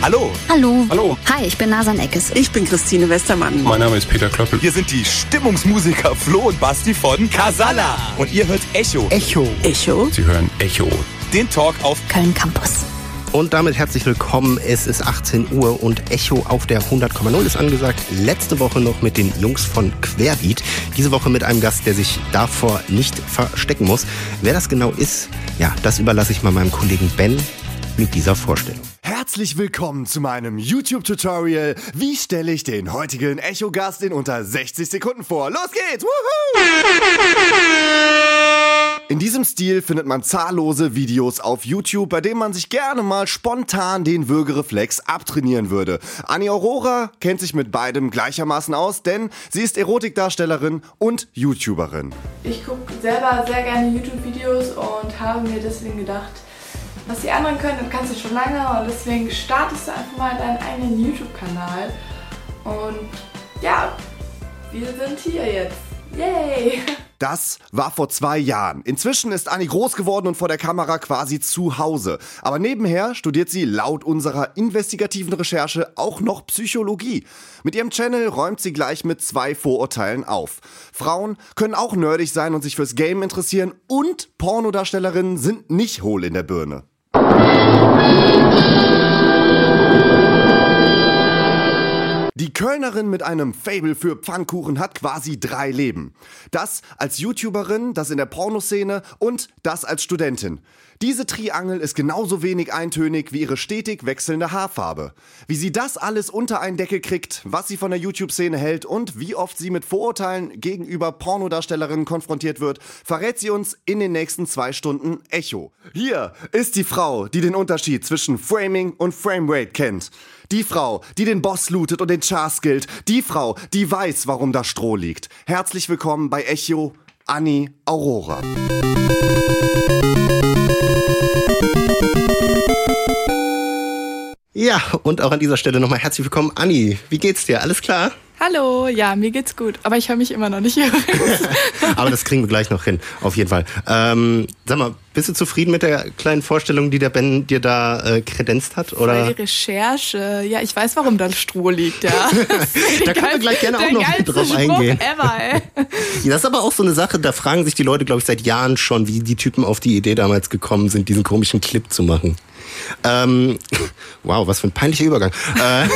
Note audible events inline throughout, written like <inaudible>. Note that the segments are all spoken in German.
Hallo. Hallo. Hallo. Hi, ich bin Nasan Eckes. Ich bin Christine Westermann. Mein Name ist Peter Klöppel. Wir sind die Stimmungsmusiker Flo und Basti von Casala. Und ihr hört Echo. Echo. Echo. Sie hören Echo. Den Talk auf Köln Campus. Und damit herzlich willkommen. Es ist 18 Uhr und Echo auf der 100,0 ist angesagt. Letzte Woche noch mit den Jungs von Querbeat. Diese Woche mit einem Gast, der sich davor nicht verstecken muss. Wer das genau ist, ja, das überlasse ich mal meinem Kollegen Ben mit dieser Vorstellung. Herzlich willkommen zu meinem YouTube-Tutorial. Wie stelle ich den heutigen Echo-Gast in unter 60 Sekunden vor? Los geht's! Woohoo! In diesem Stil findet man zahllose Videos auf YouTube, bei denen man sich gerne mal spontan den Würgereflex abtrainieren würde. Annie Aurora kennt sich mit beidem gleichermaßen aus, denn sie ist Erotikdarstellerin und YouTuberin. Ich gucke selber sehr gerne YouTube-Videos und habe mir deswegen gedacht, was die anderen können, das kannst du schon lange und deswegen startest du einfach mal deinen eigenen YouTube-Kanal. Und ja, wir sind hier jetzt. Yay! Das war vor zwei Jahren. Inzwischen ist Annie groß geworden und vor der Kamera quasi zu Hause. Aber nebenher studiert sie laut unserer investigativen Recherche auch noch Psychologie. Mit ihrem Channel räumt sie gleich mit zwei Vorurteilen auf. Frauen können auch nerdig sein und sich fürs Game interessieren und Pornodarstellerinnen sind nicht hohl in der Birne. Thank you. Die Kölnerin mit einem Fable für Pfannkuchen hat quasi drei Leben. Das als YouTuberin, das in der Pornoszene und das als Studentin. Diese Triangel ist genauso wenig eintönig wie ihre stetig wechselnde Haarfarbe. Wie sie das alles unter einen Deckel kriegt, was sie von der YouTube-Szene hält und wie oft sie mit Vorurteilen gegenüber Pornodarstellerinnen konfrontiert wird, verrät sie uns in den nächsten zwei Stunden Echo. Hier ist die Frau, die den Unterschied zwischen Framing und Framerate kennt. Die Frau, die den Boss lootet und den Char skillt. Die Frau, die weiß, warum da Stroh liegt. Herzlich willkommen bei Echo, Annie Aurora. Ja, und auch an dieser Stelle nochmal herzlich willkommen, Anni. Wie geht's dir? Alles klar? Hallo, ja, mir geht's gut, aber ich höre mich immer noch nicht <laughs> <laughs> aber das kriegen wir gleich noch hin, auf jeden Fall. Ähm, sag mal, bist du zufrieden mit der kleinen Vorstellung, die der Ben dir da äh, kredenzt hat? Oder? Voll die Recherche. Ja, ich weiß, warum da Stroh liegt, ja. <laughs> da können wir gleich gerne auch noch drauf eingehen. Ever, ey. <laughs> Das ist aber auch so eine Sache, da fragen sich die Leute, glaube ich, seit Jahren schon, wie die Typen auf die Idee damals gekommen sind, diesen komischen Clip zu machen. Ähm, <laughs> wow, was für ein peinlicher Übergang. Äh,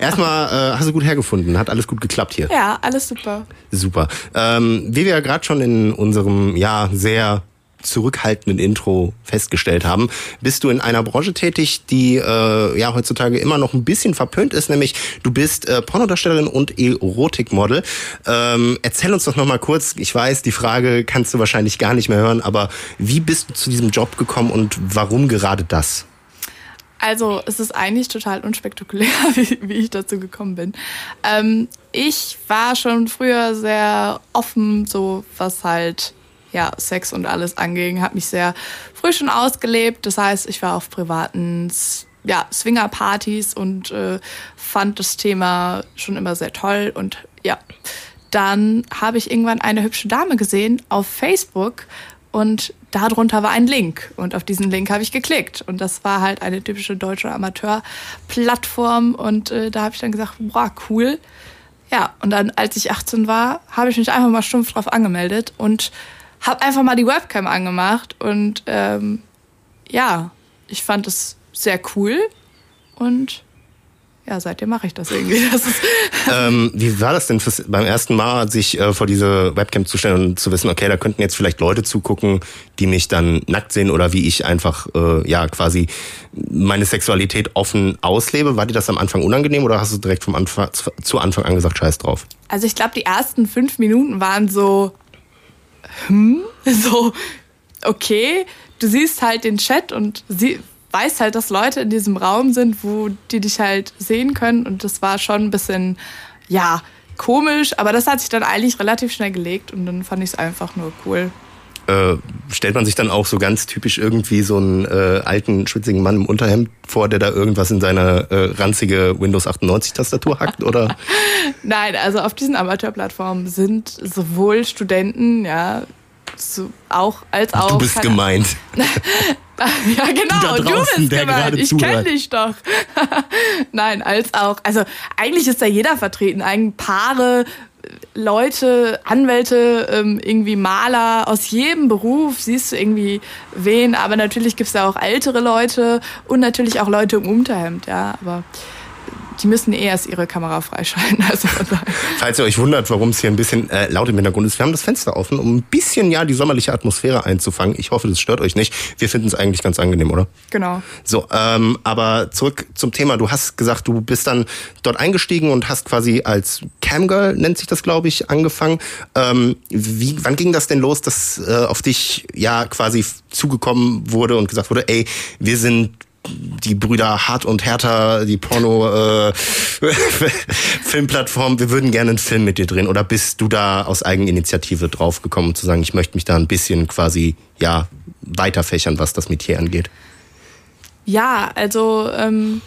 erstmal äh, hast du gut hergefunden, hat alles gut geklappt hier. Ja, alles super. Super. Ähm, wie wir ja gerade schon in unserem ja sehr zurückhaltenden Intro festgestellt haben, bist du in einer Branche tätig, die äh, ja heutzutage immer noch ein bisschen verpönt ist, nämlich du bist äh, Pornodarstellerin und Erotikmodel. Ähm, erzähl uns doch noch mal kurz, ich weiß, die Frage kannst du wahrscheinlich gar nicht mehr hören, aber wie bist du zu diesem Job gekommen und warum gerade das? Also es ist eigentlich total unspektakulär, <laughs> wie, wie ich dazu gekommen bin. Ähm, ich war schon früher sehr offen, so was halt ja, Sex und alles anging, habe mich sehr früh schon ausgelebt. Das heißt, ich war auf privaten ja, Swinger-Partys und äh, fand das Thema schon immer sehr toll. Und ja, dann habe ich irgendwann eine hübsche Dame gesehen auf Facebook und darunter war ein Link und auf diesen Link habe ich geklickt und das war halt eine typische deutsche Amateur-Plattform und äh, da habe ich dann gesagt, boah, cool. Ja, und dann, als ich 18 war, habe ich mich einfach mal stumpf drauf angemeldet und habe einfach mal die Webcam angemacht und ähm, ja, ich fand es sehr cool und ja, seitdem mache ich das irgendwie. <laughs> Das ähm, wie war das denn fürs, beim ersten Mal, sich äh, vor diese Webcam zu stellen und zu wissen, okay, da könnten jetzt vielleicht Leute zugucken, die mich dann nackt sehen oder wie ich einfach äh, ja quasi meine Sexualität offen auslebe? War dir das am Anfang unangenehm oder hast du direkt vom Anfang zu Anfang an gesagt, scheiß drauf? Also ich glaube, die ersten fünf Minuten waren so, hm, <laughs> so, okay, du siehst halt den Chat und sie, weißt halt, dass Leute in diesem Raum sind, wo die dich halt sehen können. Und das war schon ein bisschen, ja, komisch, aber das hat sich dann eigentlich relativ schnell gelegt und dann fand ich es einfach nur cool. Äh, stellt man sich dann auch so ganz typisch irgendwie so einen äh, alten, schwitzigen Mann im Unterhemd vor, der da irgendwas in seine äh, ranzige Windows 98 Tastatur hackt, oder? <laughs> Nein, also auf diesen Amateurplattformen sind sowohl Studenten, ja, so, auch als auch. <laughs> Du bist gemeint. Ja, genau, du, draußen, bist der gemeint. Ich kenne dich doch. <laughs> Nein, als auch. Also eigentlich ist da jeder vertreten. Eigentlich Paare, Leute, Anwälte, ähm, irgendwie Maler aus jedem Beruf siehst du irgendwie wen. Aber natürlich gibt's da auch ältere Leute und natürlich auch Leute im Unterhemd, ja. Aber die müssen eh erst ihre Kamera freischalten. Also. Falls ihr euch wundert, warum es hier ein bisschen äh, laut im Hintergrund ist, wir haben das Fenster offen, um ein bisschen ja die sommerliche Atmosphäre einzufangen. Ich hoffe, das stört euch nicht. Wir finden es eigentlich ganz angenehm, oder? Genau. So, ähm, aber zurück zum Thema. Du hast gesagt, du bist dann dort eingestiegen und hast quasi als Camgirl, nennt sich das, glaube ich, angefangen. Ähm, wie, wann ging das denn los, dass äh, auf dich ja quasi zugekommen wurde und gesagt wurde, ey, wir sind die Brüder Hart und Härter, die Porno äh, <laughs> wir würden gerne einen Film mit dir drehen. Oder bist du da aus Eigeninitiative draufgekommen, zu sagen, ich möchte mich da ein bisschen quasi ja weiterfächern, was das Metier angeht? Ja, also ähm,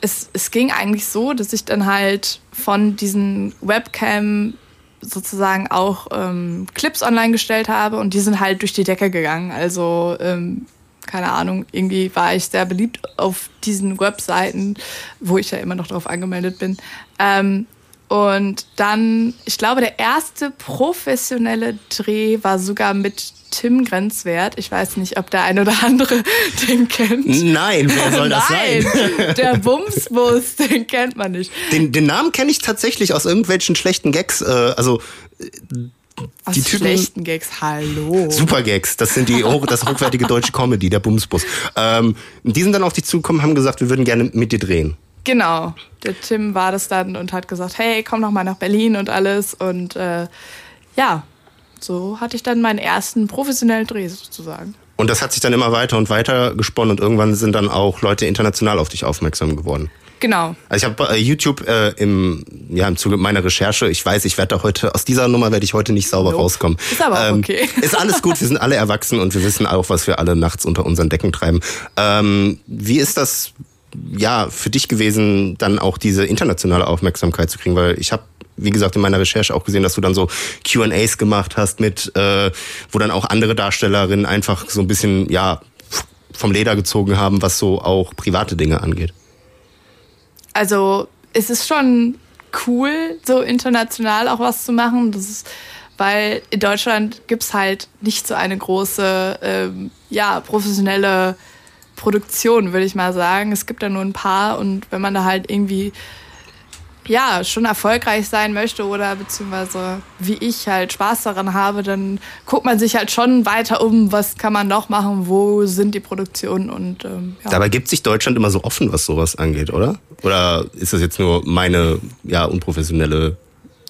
es, es ging eigentlich so, dass ich dann halt von diesen Webcam sozusagen auch ähm, Clips online gestellt habe und die sind halt durch die Decke gegangen. Also ähm, keine Ahnung, irgendwie war ich sehr beliebt auf diesen Webseiten, wo ich ja immer noch drauf angemeldet bin. Ähm, und dann, ich glaube, der erste professionelle Dreh war sogar mit Tim Grenzwert. Ich weiß nicht, ob der ein oder andere <laughs> den kennt. Nein, wer soll das Nein, sein? <laughs> der Bumsbus, den kennt man nicht. Den, den Namen kenne ich tatsächlich aus irgendwelchen schlechten Gags. Äh, also Aus Die Typen- schlechten Gags, hallo. Super Gags. Das sind die hoch, das hochwertige deutsche Comedy, der Bumsbus. Ähm, die sind dann auf dich zugekommen, haben gesagt, wir würden gerne mit dir drehen. Genau, der Tim war das dann und hat gesagt, hey, komm noch mal nach Berlin und alles. Und äh, ja, so hatte ich dann meinen ersten professionellen Dreh sozusagen. Und das hat sich dann immer weiter und weiter gesponnen und irgendwann sind dann auch Leute international auf dich aufmerksam geworden. Genau. Also ich habe bei YouTube äh, im, ja, im Zuge meiner Recherche, ich weiß, ich werde da heute, aus dieser Nummer werde ich heute nicht sauber Nope. rauskommen. Ist aber auch okay. <laughs> Ist alles gut, wir sind alle erwachsen und wir wissen auch, was wir alle nachts unter unseren Decken treiben. Ähm, wie ist das ja für dich gewesen, dann auch diese internationale Aufmerksamkeit zu kriegen? Weil ich habe wie gesagt, in meiner Recherche auch gesehen, dass du dann so Q&As gemacht hast mit, äh, wo dann auch andere Darstellerinnen einfach so ein bisschen, ja, vom Leder gezogen haben, was so auch private Dinge angeht. Also es ist schon cool, so international auch was zu machen. Das ist, weil in Deutschland gibt's halt nicht so eine große, ähm, ja, professionelle Produktion, würde ich mal sagen. Es gibt da nur ein paar und wenn man da halt irgendwie ja, schon erfolgreich sein möchte oder beziehungsweise wie ich halt Spaß daran habe, dann guckt man sich halt schon weiter um, was kann man noch machen, wo sind die Produktionen und ähm, ja. Dabei gibt sich Deutschland immer so offen, was sowas angeht, oder? Oder ist das jetzt nur meine ja unprofessionelle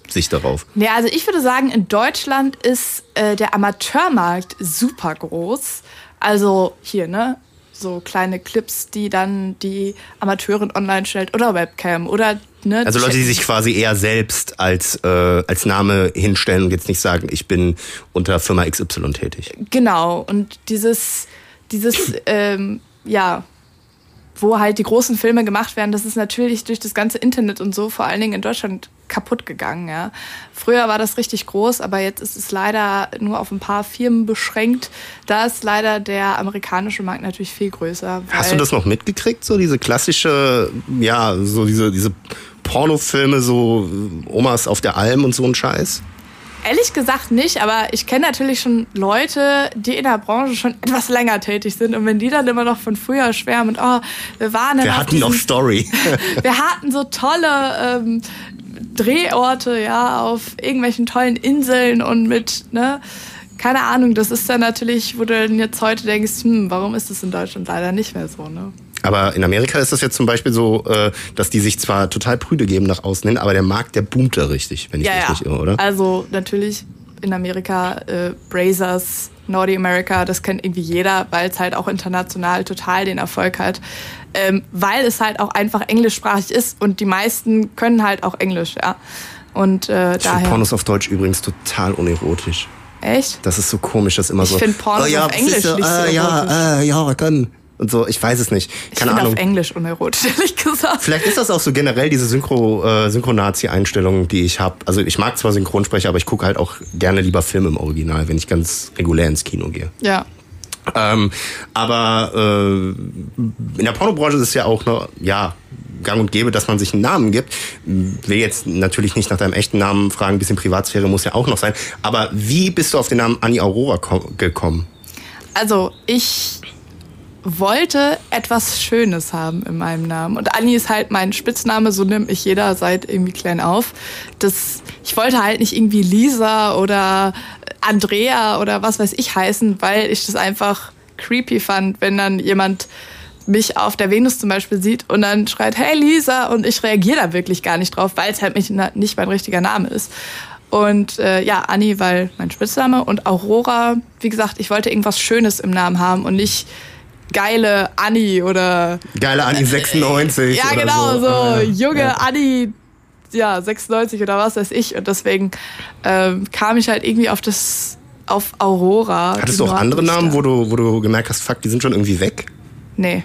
Sicht darauf? Nee, also ich würde sagen, in Deutschland ist äh, der Amateurmarkt super groß. Also hier, ne? So kleine Clips, die dann die Amateurin online stellt oder Webcam oder ne? Also Leute, die sich quasi eher selbst als äh, als Name hinstellen und jetzt nicht sagen, ich bin unter Firma XY tätig. Genau, und dieses, dieses, ähm, ja, wo halt die großen Filme gemacht werden, das ist natürlich durch das ganze Internet und so, vor allen Dingen in Deutschland, kaputt gegangen, ja. Früher war das richtig groß, aber jetzt ist es leider nur auf ein paar Firmen beschränkt. Da ist leider der amerikanische Markt natürlich viel größer. Hast du das noch mitgekriegt, so diese klassische, ja, so diese diese Pornofilme, so Omas auf der Alm und so ein Scheiß? Ehrlich gesagt nicht, aber ich kenne natürlich schon Leute, die in der Branche schon etwas länger tätig sind. Und wenn die dann immer noch von früher schwärmen und oh, wir waren Wir hatten noch diesem- Story. <laughs> wir hatten so tolle ähm, Drehorte, ja, auf irgendwelchen tollen Inseln und mit, ne, keine Ahnung, das ist dann natürlich, wo du dann jetzt heute denkst, hm, warum ist das in Deutschland leider nicht mehr so, ne? Aber in Amerika ist das jetzt zum Beispiel so, äh, dass die sich zwar total prüde geben nach außen hin, aber der Markt, der boomt da richtig, wenn ich ja, mich ja. nicht irre, oder? Also natürlich in Amerika, äh, Brazers, Naughty America, das kennt irgendwie jeder, weil es halt auch international total den Erfolg hat. Ähm, weil es halt auch einfach englischsprachig ist und die meisten können halt auch Englisch, ja. Und äh, Ich finde daher. Pornos auf Deutsch übrigens total unerotisch. Echt? Das ist so komisch, das immer Ich so. find Pornos oh, ja, auf Englisch siehste, nicht so äh. Ja, äh, ja, kann. Und so. Ich weiß es nicht. Ich Keine bin Ahnung. auf Englisch unerotisch, <laughs> ehrlich gesagt. Vielleicht ist das auch so generell diese Synchro, äh, Synchronazi-Einstellung, die ich habe. Also ich mag zwar Synchronsprecher, aber ich gucke halt auch gerne lieber Filme im Original, wenn ich ganz regulär ins Kino gehe. Ja. Ähm, aber äh, in der Pornobranche ist es ja auch noch, ja, gang und gäbe, dass man sich einen Namen gibt. Will jetzt natürlich nicht nach deinem echten Namen fragen, ein bisschen Privatsphäre muss ja auch noch sein. Aber wie bist du auf den Namen Annie Aurora ko- gekommen? Also, ich wollte etwas Schönes haben in meinem Namen. Und Anni ist halt mein Spitzname, so nimmt mich jeder seit irgendwie klein auf. Das, ich wollte halt nicht irgendwie Lisa oder Andrea oder was weiß ich heißen, weil ich das einfach creepy fand, wenn dann jemand mich auf der Venus zum Beispiel sieht und dann schreit, hey Lisa, und ich reagiere da wirklich gar nicht drauf, weil es halt nicht, mein richtiger Name ist. Und äh, ja, Anni, weil mein Spitzname und Aurora, wie gesagt, ich wollte irgendwas Schönes im Namen haben und nicht geile Anni oder Geile Annie 96 ja genau, so, Ah, ja. junge Ja. Anni, ja 96 oder was weiß ich und deswegen ähm, kam ich halt irgendwie auf das auf Aurora. Hattest du auch andere. Namen, wo du, wo du gemerkt hast, fuck, die sind schon irgendwie weg? Nee.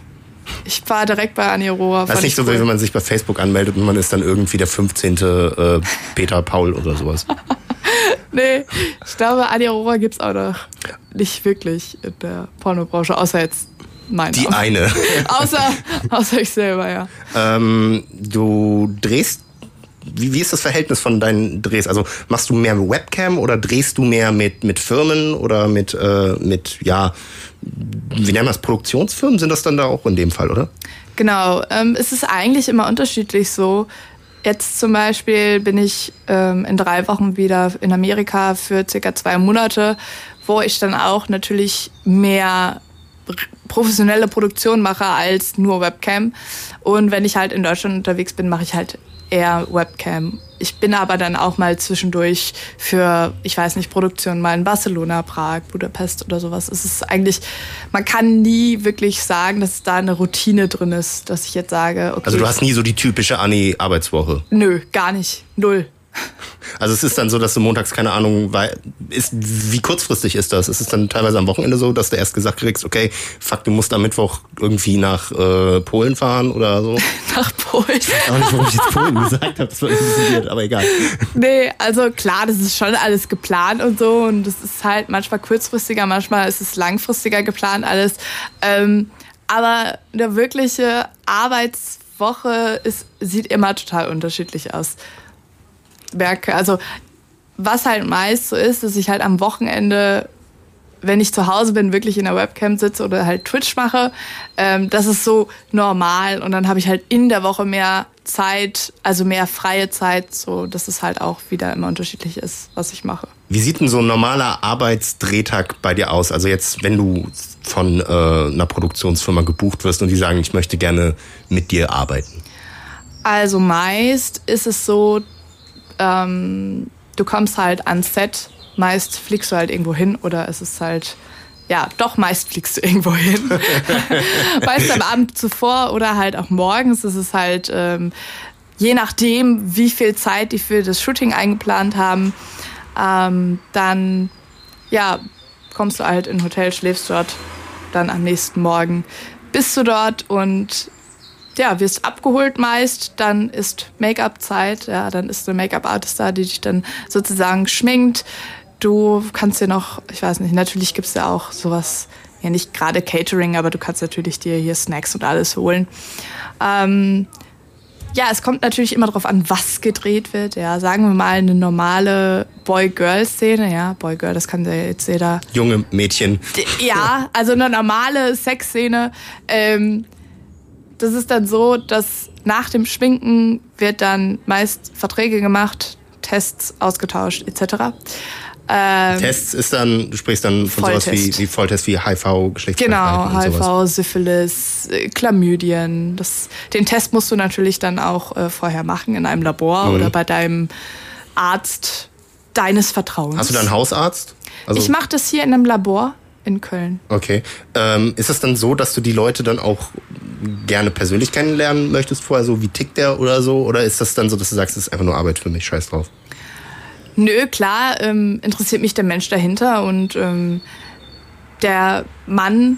Ich war direkt bei Anni Aurora. Das ist nicht ich so, wie cool. wenn man sich bei Facebook anmeldet und man ist dann irgendwie der 15. Äh, Peter Paul oder sowas. <laughs> Nee, ich glaube, Anni Aurora gibt's auch noch nicht wirklich in der Pornobranche, außer jetzt mein Die Name. eine. <laughs> Außer, außer ich selber, ja. Ähm, du drehst. Wie, wie ist das Verhältnis von deinen Drehs? Also machst du mehr Webcam oder drehst du mehr mit, mit Firmen oder mit, äh, mit, ja, wie nennen wir das, Produktionsfirmen? Sind das dann da auch in dem Fall, oder? Genau, ähm, es ist eigentlich immer unterschiedlich so. Jetzt zum Beispiel bin ich ähm, in drei Wochen wieder in Amerika für circa zwei Monate, wo ich dann auch natürlich mehr professionelle Produktion mache als nur Webcam. Und wenn ich halt in Deutschland unterwegs bin, mache ich halt eher Webcam. Ich bin aber dann auch mal zwischendurch für, ich weiß nicht, Produktion mal in Barcelona, Prag, Budapest oder sowas. Es ist eigentlich, man kann nie wirklich sagen, dass da eine Routine drin ist, dass ich jetzt sage, okay. Also du hast nie so die typische Anni-Arbeitswoche. Nö, gar nicht. Null. Also es ist dann so, dass du montags, keine Ahnung, ist, wie kurzfristig ist das? Ist es dann teilweise am Wochenende so, dass du erst gesagt kriegst, okay, fuck, du musst am Mittwoch irgendwie nach äh, Polen fahren oder so? <laughs> Nach Polen. Auch nicht, warum ich jetzt Polen gesagt habe, das war weird, aber egal. Nee, also klar, das ist schon alles geplant und so. Und das ist halt manchmal kurzfristiger, manchmal ist es langfristiger geplant alles. Ähm, aber eine wirkliche Arbeitswoche ist, sieht immer total unterschiedlich aus. Merke, also was halt meist so ist, dass ich halt am Wochenende, wenn ich zu Hause bin, wirklich in der Webcam sitze oder halt Twitch mache. Ähm, das ist so normal und dann habe ich halt in der Woche mehr Zeit, also mehr freie Zeit, so dass es halt auch wieder immer unterschiedlich ist, was ich mache. Wie sieht denn so ein normaler Arbeitsdrehtag bei dir aus? Also jetzt, wenn du von äh, einer Produktionsfirma gebucht wirst und die sagen, ich möchte gerne mit dir arbeiten. Also meist ist es so, ähm, du kommst halt ans Set, meist fliegst du halt irgendwo hin oder es ist halt, ja, doch meist fliegst du <laughs> irgendwo hin. <laughs> meist am Abend zuvor oder halt auch morgens ist es halt, ähm, je nachdem, wie viel Zeit die für das Shooting eingeplant haben, ähm, dann, ja, kommst du halt in ein Hotel, schläfst dort, dann am nächsten Morgen bist du dort und ja, wirst abgeholt meist, dann ist Make-up-Zeit, ja, dann ist eine Make-up-Artist da, die dich dann sozusagen schminkt. Du kannst dir noch, ich weiß nicht, natürlich gibt's ja auch sowas, ja nicht gerade Catering, aber du kannst natürlich dir hier Snacks und alles holen. Ähm, ja, es kommt natürlich immer darauf an, was gedreht wird. Ja, sagen wir mal eine normale Boy-Girl-Szene. Ja, Boy-Girl, das kann ja jetzt jeder Junge Mädchen. ja, also eine normale Sexszene. Ähm, das ist dann so, dass nach dem Schminken wird dann meist Verträge gemacht, Tests ausgetauscht etc. Ähm, Tests ist dann, du sprichst dann von sowas wie, Volltest. wie Volltest wie HIV, Geschlechtskrankheiten Genau, und sowas. HIV, Syphilis, äh, Chlamydien. Das, den Test musst du natürlich dann auch äh, vorher machen in einem Labor Mhm. oder bei deinem Arzt deines Vertrauens. Hast du da einen Hausarzt? Also, ich mache das hier in einem Labor in Köln. Okay. Ähm, ist es dann so, dass du die Leute dann auch gerne persönlich kennenlernen möchtest vorher, so wie tickt der oder so? Oder ist das dann so, dass du sagst, das ist einfach nur Arbeit für mich, scheiß drauf? Nö, klar, ähm, interessiert mich der Mensch dahinter und ähm, der Mann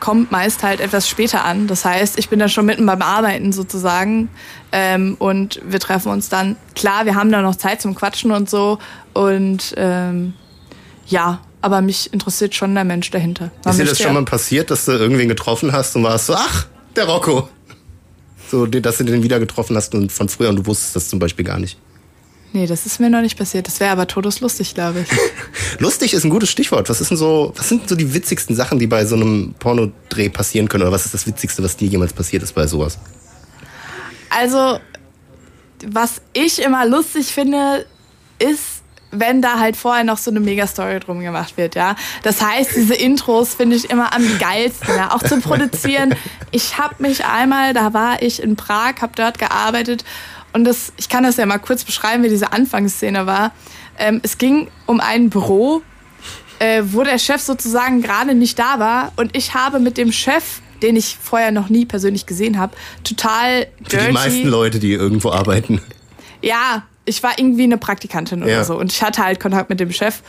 kommt meist halt etwas später an. Das heißt, ich bin dann schon mitten beim Arbeiten sozusagen ähm, und wir treffen uns dann. Klar, wir haben da noch Zeit zum Quatschen und so und ähm, ja, aber mich interessiert schon der Mensch dahinter. Man Ist dir das schon mal passiert, dass du irgendwen getroffen hast und warst so, ach, der Rocco. So, dass du den wieder getroffen hast und von früher und du wusstest das zum Beispiel gar nicht. Nee, das ist mir noch nicht passiert. Das wäre aber todeslustig, glaube ich. <laughs> Lustig ist ein gutes Stichwort. Was ist denn so, was sind so die witzigsten Sachen, die bei so einem Pornodreh passieren können? Oder was ist das Witzigste, was dir jemals passiert ist bei sowas? Also, was ich immer lustig finde, ist, wenn da halt vorher noch so eine Megastory drum gemacht wird, ja. Das heißt, diese Intros finde ich immer am geilsten, ja. Auch zum Produzieren. <laughs> Ich habe mich einmal, da war ich in Prag, habe dort gearbeitet und das, ich kann das ja mal kurz beschreiben, wie diese Anfangsszene war. Ähm, es ging um ein Büro, äh, wo der Chef sozusagen gerade nicht da war und ich habe mit dem Chef, den ich vorher noch nie persönlich gesehen habe, total Für dirty. die meisten Leute, die irgendwo arbeiten. Ja, ich war irgendwie eine Praktikantin oder Ja. so und ich hatte halt Kontakt mit dem Chef,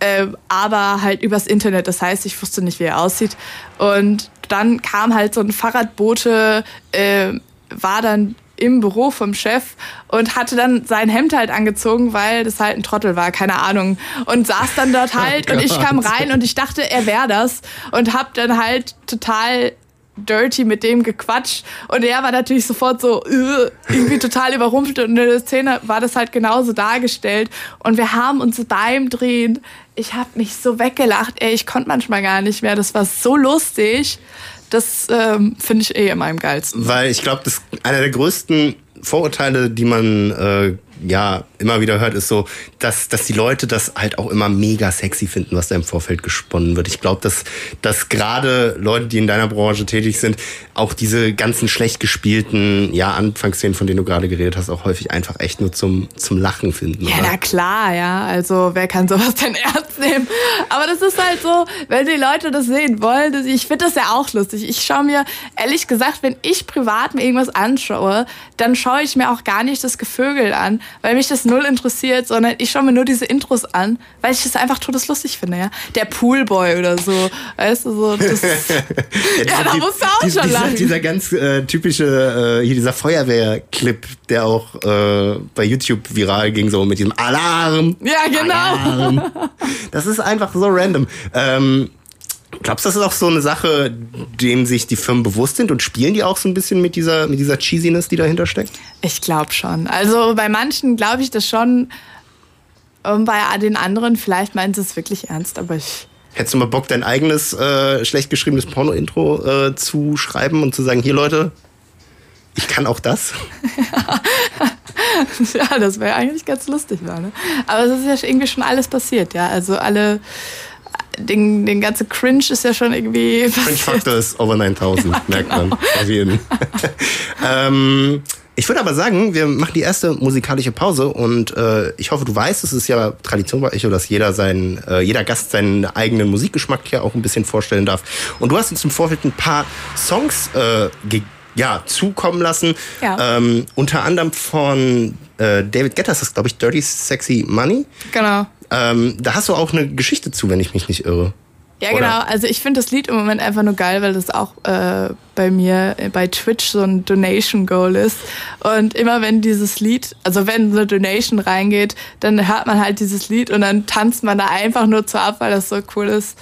äh, aber halt übers Internet. Das heißt, ich wusste nicht, wie er aussieht. Und dann kam halt so ein Fahrradbote, äh, war dann im Büro vom Chef und hatte dann sein Hemd halt angezogen, weil das halt ein Trottel war, keine Ahnung. Und saß dann dort <laughs> halt und ich kam rein und ich dachte, er wäre das und hab dann halt total dirty mit dem gequatscht und er war natürlich sofort so äh, irgendwie total überrumpelt. Und in der Szene war das halt genauso dargestellt. Und wir haben uns beim Drehen, ich habe mich so weggelacht, ey, ich konnte manchmal gar nicht mehr, das war so lustig, das ähm, finde ich eh immer am geilsten. Weil ich glaube, das einer der größten Vorurteile, die man äh, ja immer wieder hört, ist so, dass, dass die Leute das halt auch immer mega sexy finden, was da im Vorfeld gesponnen wird. Ich glaube, dass, dass gerade Leute, die in deiner Branche tätig sind, auch diese ganzen schlecht gespielten ja, Anfangsszenen, von denen du gerade geredet hast, auch häufig einfach echt nur zum, zum Lachen finden. Ja, oder? na klar, ja. Also wer kann sowas denn <laughs> ernst nehmen? Aber das ist halt so, wenn die Leute das sehen wollen, das, ich finde das ja auch lustig. Ich schaue mir, ehrlich gesagt, wenn ich privat mir irgendwas anschaue, dann schaue ich mir auch gar nicht das Gevögel an, weil mich das null interessiert, sondern ich schaue mir nur diese Intros an, weil ich das einfach todeslustig finde, ja. Der Poolboy oder so, weißt du, so, <laughs> das, ja, <laughs> da die- musst du auch die- schon dieser, lachen. dieser ganz äh, typische, äh, hier dieser Feuerwehrclip, der auch äh, bei YouTube viral ging, so mit diesem Alarm. Ja, genau. Alarm. <laughs> Das ist einfach so random. Ähm, glaubst du, das ist auch so eine Sache, dem sich die Firmen bewusst sind und spielen die auch so ein bisschen mit dieser, mit dieser Cheesiness, die dahinter steckt? Ich glaube schon. Also bei manchen glaube ich das schon. Und bei den anderen vielleicht meinen sie es wirklich ernst, aber ich. Hättest du mal Bock, dein eigenes äh, schlecht geschriebenes Porno-Intro äh, zu schreiben und zu sagen, hier Leute, ich kann auch das? <laughs> Ja, das wäre eigentlich ganz lustig, war, ne? Aber es ist ja irgendwie schon alles passiert, ja. Also alle. Den, den ganze Cringe ist ja schon irgendwie <laughs> passiert. Factor ist over 9000, <laughs> merkt man. Auf jeden. <laughs> ähm, ich würde aber sagen, wir machen die erste musikalische Pause und äh, ich hoffe, du weißt, es ist ja Tradition bei Echo, dass jeder seinen, äh, jeder Gast seinen eigenen Musikgeschmack hier auch ein bisschen vorstellen darf. Und du hast uns im Vorfeld ein paar Songs äh, ja, zukommen lassen. Ja. Ähm, unter anderem von äh, David Guetta, das ist glaube ich Dirty Sexy Money. Genau. Ähm, da hast du auch eine Geschichte zu, wenn ich mich nicht irre. Ja, Oder? genau. Also ich finde das Lied im Moment einfach nur geil, weil das auch äh, bei mir äh, bei Twitch so ein Donation Goal ist. Und immer wenn dieses Lied, also wenn so eine Donation reingeht, dann hört man halt dieses Lied und dann tanzt man da einfach nur zu ab, weil das so cool ist.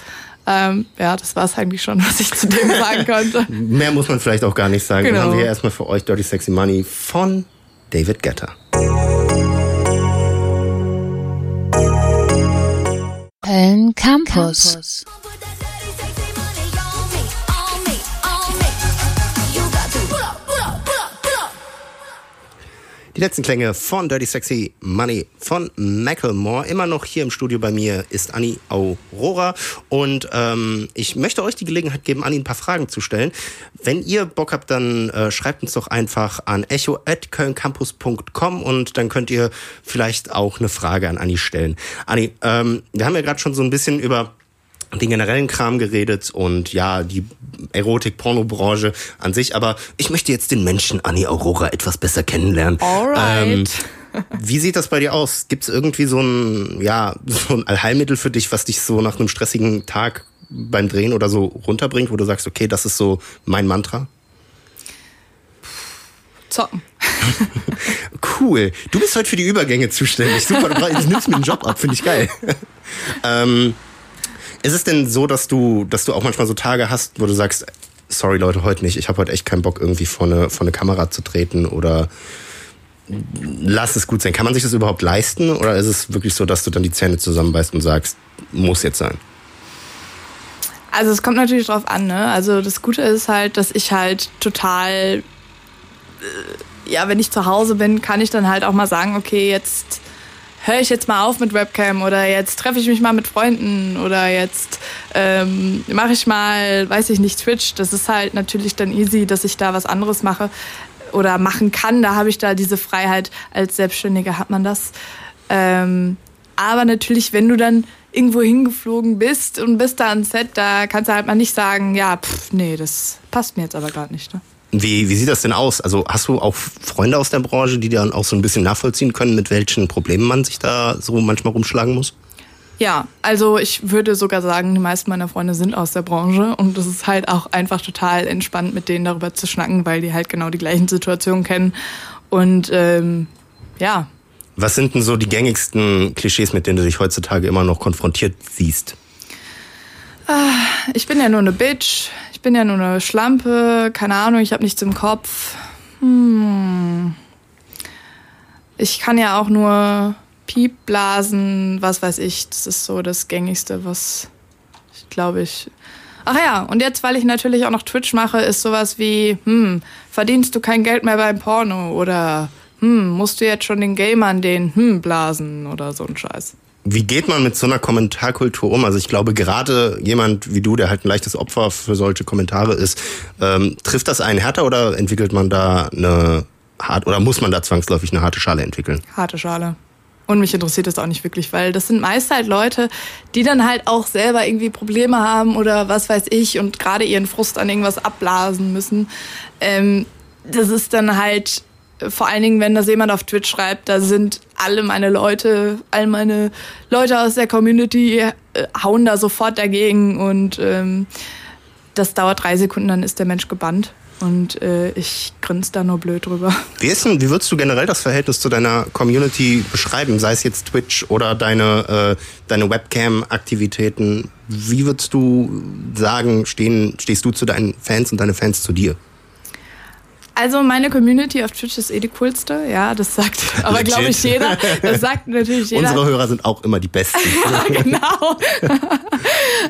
Ähm, ja, das war es eigentlich schon, <laughs> was ich zu dem sagen konnte. Mehr muss man vielleicht auch gar nicht sagen. Dann Genau. haben wir hier erstmal für euch Dirty Sexy Money von David Guetta. Köln Campus. Die letzten Klänge von Dirty Sexy Money von Macklemore. Immer noch hier im Studio bei mir ist Anni Aurora. Und ähm, ich möchte euch die Gelegenheit geben, Anni ein paar Fragen zu stellen. Wenn ihr Bock habt, dann äh, schreibt uns doch einfach an echo.kölncampus.com und dann könnt ihr vielleicht auch eine Frage an Anni stellen. Anni, ähm, wir haben ja gerade schon so ein bisschen über den generellen Kram geredet und ja, die Erotik-Porno-Branche an sich, aber ich möchte jetzt den Menschen Anni Aurora etwas besser kennenlernen. Alright. Ähm, wie sieht das bei dir aus? Gibt es irgendwie so ein, ja, so ein Allheilmittel für dich, was dich so nach einem stressigen Tag beim Drehen oder so runterbringt, wo du sagst, okay, das ist so mein Mantra? Zocken. <laughs> Cool. Du bist heute für die Übergänge zuständig. Super, du nimmst mir den Job ab, finde ich geil. <laughs> ähm, ist es denn so, dass du, dass du auch manchmal so Tage hast, wo du sagst, sorry Leute, heute nicht, ich habe heute echt keinen Bock, irgendwie vor eine, vor eine Kamera zu treten oder lass es gut sein. Kann man sich das überhaupt leisten oder ist es wirklich so, dass du dann die Zähne zusammenbeißt und sagst, muss jetzt sein? Also es kommt natürlich drauf an, ne? Also das Gute ist halt, dass ich halt total, äh, ja, wenn ich zu Hause bin, kann ich dann halt auch mal sagen, okay, jetzt höre ich jetzt mal auf mit Webcam oder jetzt treffe ich mich mal mit Freunden oder jetzt ähm, mache ich mal, weiß ich nicht, Twitch. Das ist halt natürlich dann easy, dass ich da was anderes mache oder machen kann. Da habe ich da diese Freiheit. Als Selbstständiger hat man das. Ähm, aber natürlich, wenn du dann irgendwo hingeflogen bist und bist da am Set, da kannst du halt mal nicht sagen, ja, pff, nee, das passt mir jetzt aber gerade nicht. Ne? Wie, wie sieht das denn aus? Also hast du auch Freunde aus der Branche, die dann auch so ein bisschen nachvollziehen können, mit welchen Problemen man sich da so manchmal rumschlagen muss? Ja, also ich würde sogar sagen, die meisten meiner Freunde sind aus der Branche und es ist halt auch einfach total entspannt, mit denen darüber zu schnacken, weil die halt genau die gleichen Situationen kennen. Und ähm, ja. Was sind denn so die gängigsten Klischees, mit denen du dich heutzutage immer noch konfrontiert siehst? Ah, ich bin ja nur eine Bitch, ich bin ja nur eine Schlampe, keine Ahnung, ich habe nichts im Kopf. Hm. Ich kann ja auch nur Piepblasen, was weiß ich. Das ist so das Gängigste, was ich glaube ich. Ach ja, und jetzt, weil ich natürlich auch noch Twitch mache, ist sowas wie, hm, verdienst du kein Geld mehr beim Porno oder hm, musst du jetzt schon den Gamern den hm blasen oder so ein Scheiß. Wie geht man mit so einer Kommentarkultur um? Also ich glaube, gerade jemand wie du, der halt ein leichtes Opfer für solche Kommentare ist, ähm, trifft das einen härter oder entwickelt man da eine hart oder muss man da zwangsläufig eine harte Schale entwickeln? Harte Schale. Und mich interessiert das auch nicht wirklich, weil das sind meist halt Leute, die dann halt auch selber irgendwie Probleme haben oder was weiß ich und gerade ihren Frust an irgendwas abblasen müssen. Ähm, das ist dann halt vor allen Dingen, wenn das jemand auf Twitch schreibt, da sind alle meine Leute, all meine Leute aus der Community äh, hauen da sofort dagegen und ähm, das dauert drei Sekunden, dann ist der Mensch gebannt. Und äh, ich grinse da nur blöd drüber. Wie, ist denn, wie würdest du generell das Verhältnis zu deiner Community beschreiben, sei es jetzt Twitch oder deine, äh, deine Webcam-Aktivitäten? Wie würdest du sagen, stehen, stehst du zu deinen Fans und deine Fans zu dir? Also meine Community auf Twitch ist eh die coolste, ja, das sagt <laughs> aber glaube ich jeder. Das sagt natürlich jeder. Unsere Hörer sind auch immer die besten. <laughs> ja, genau. <laughs>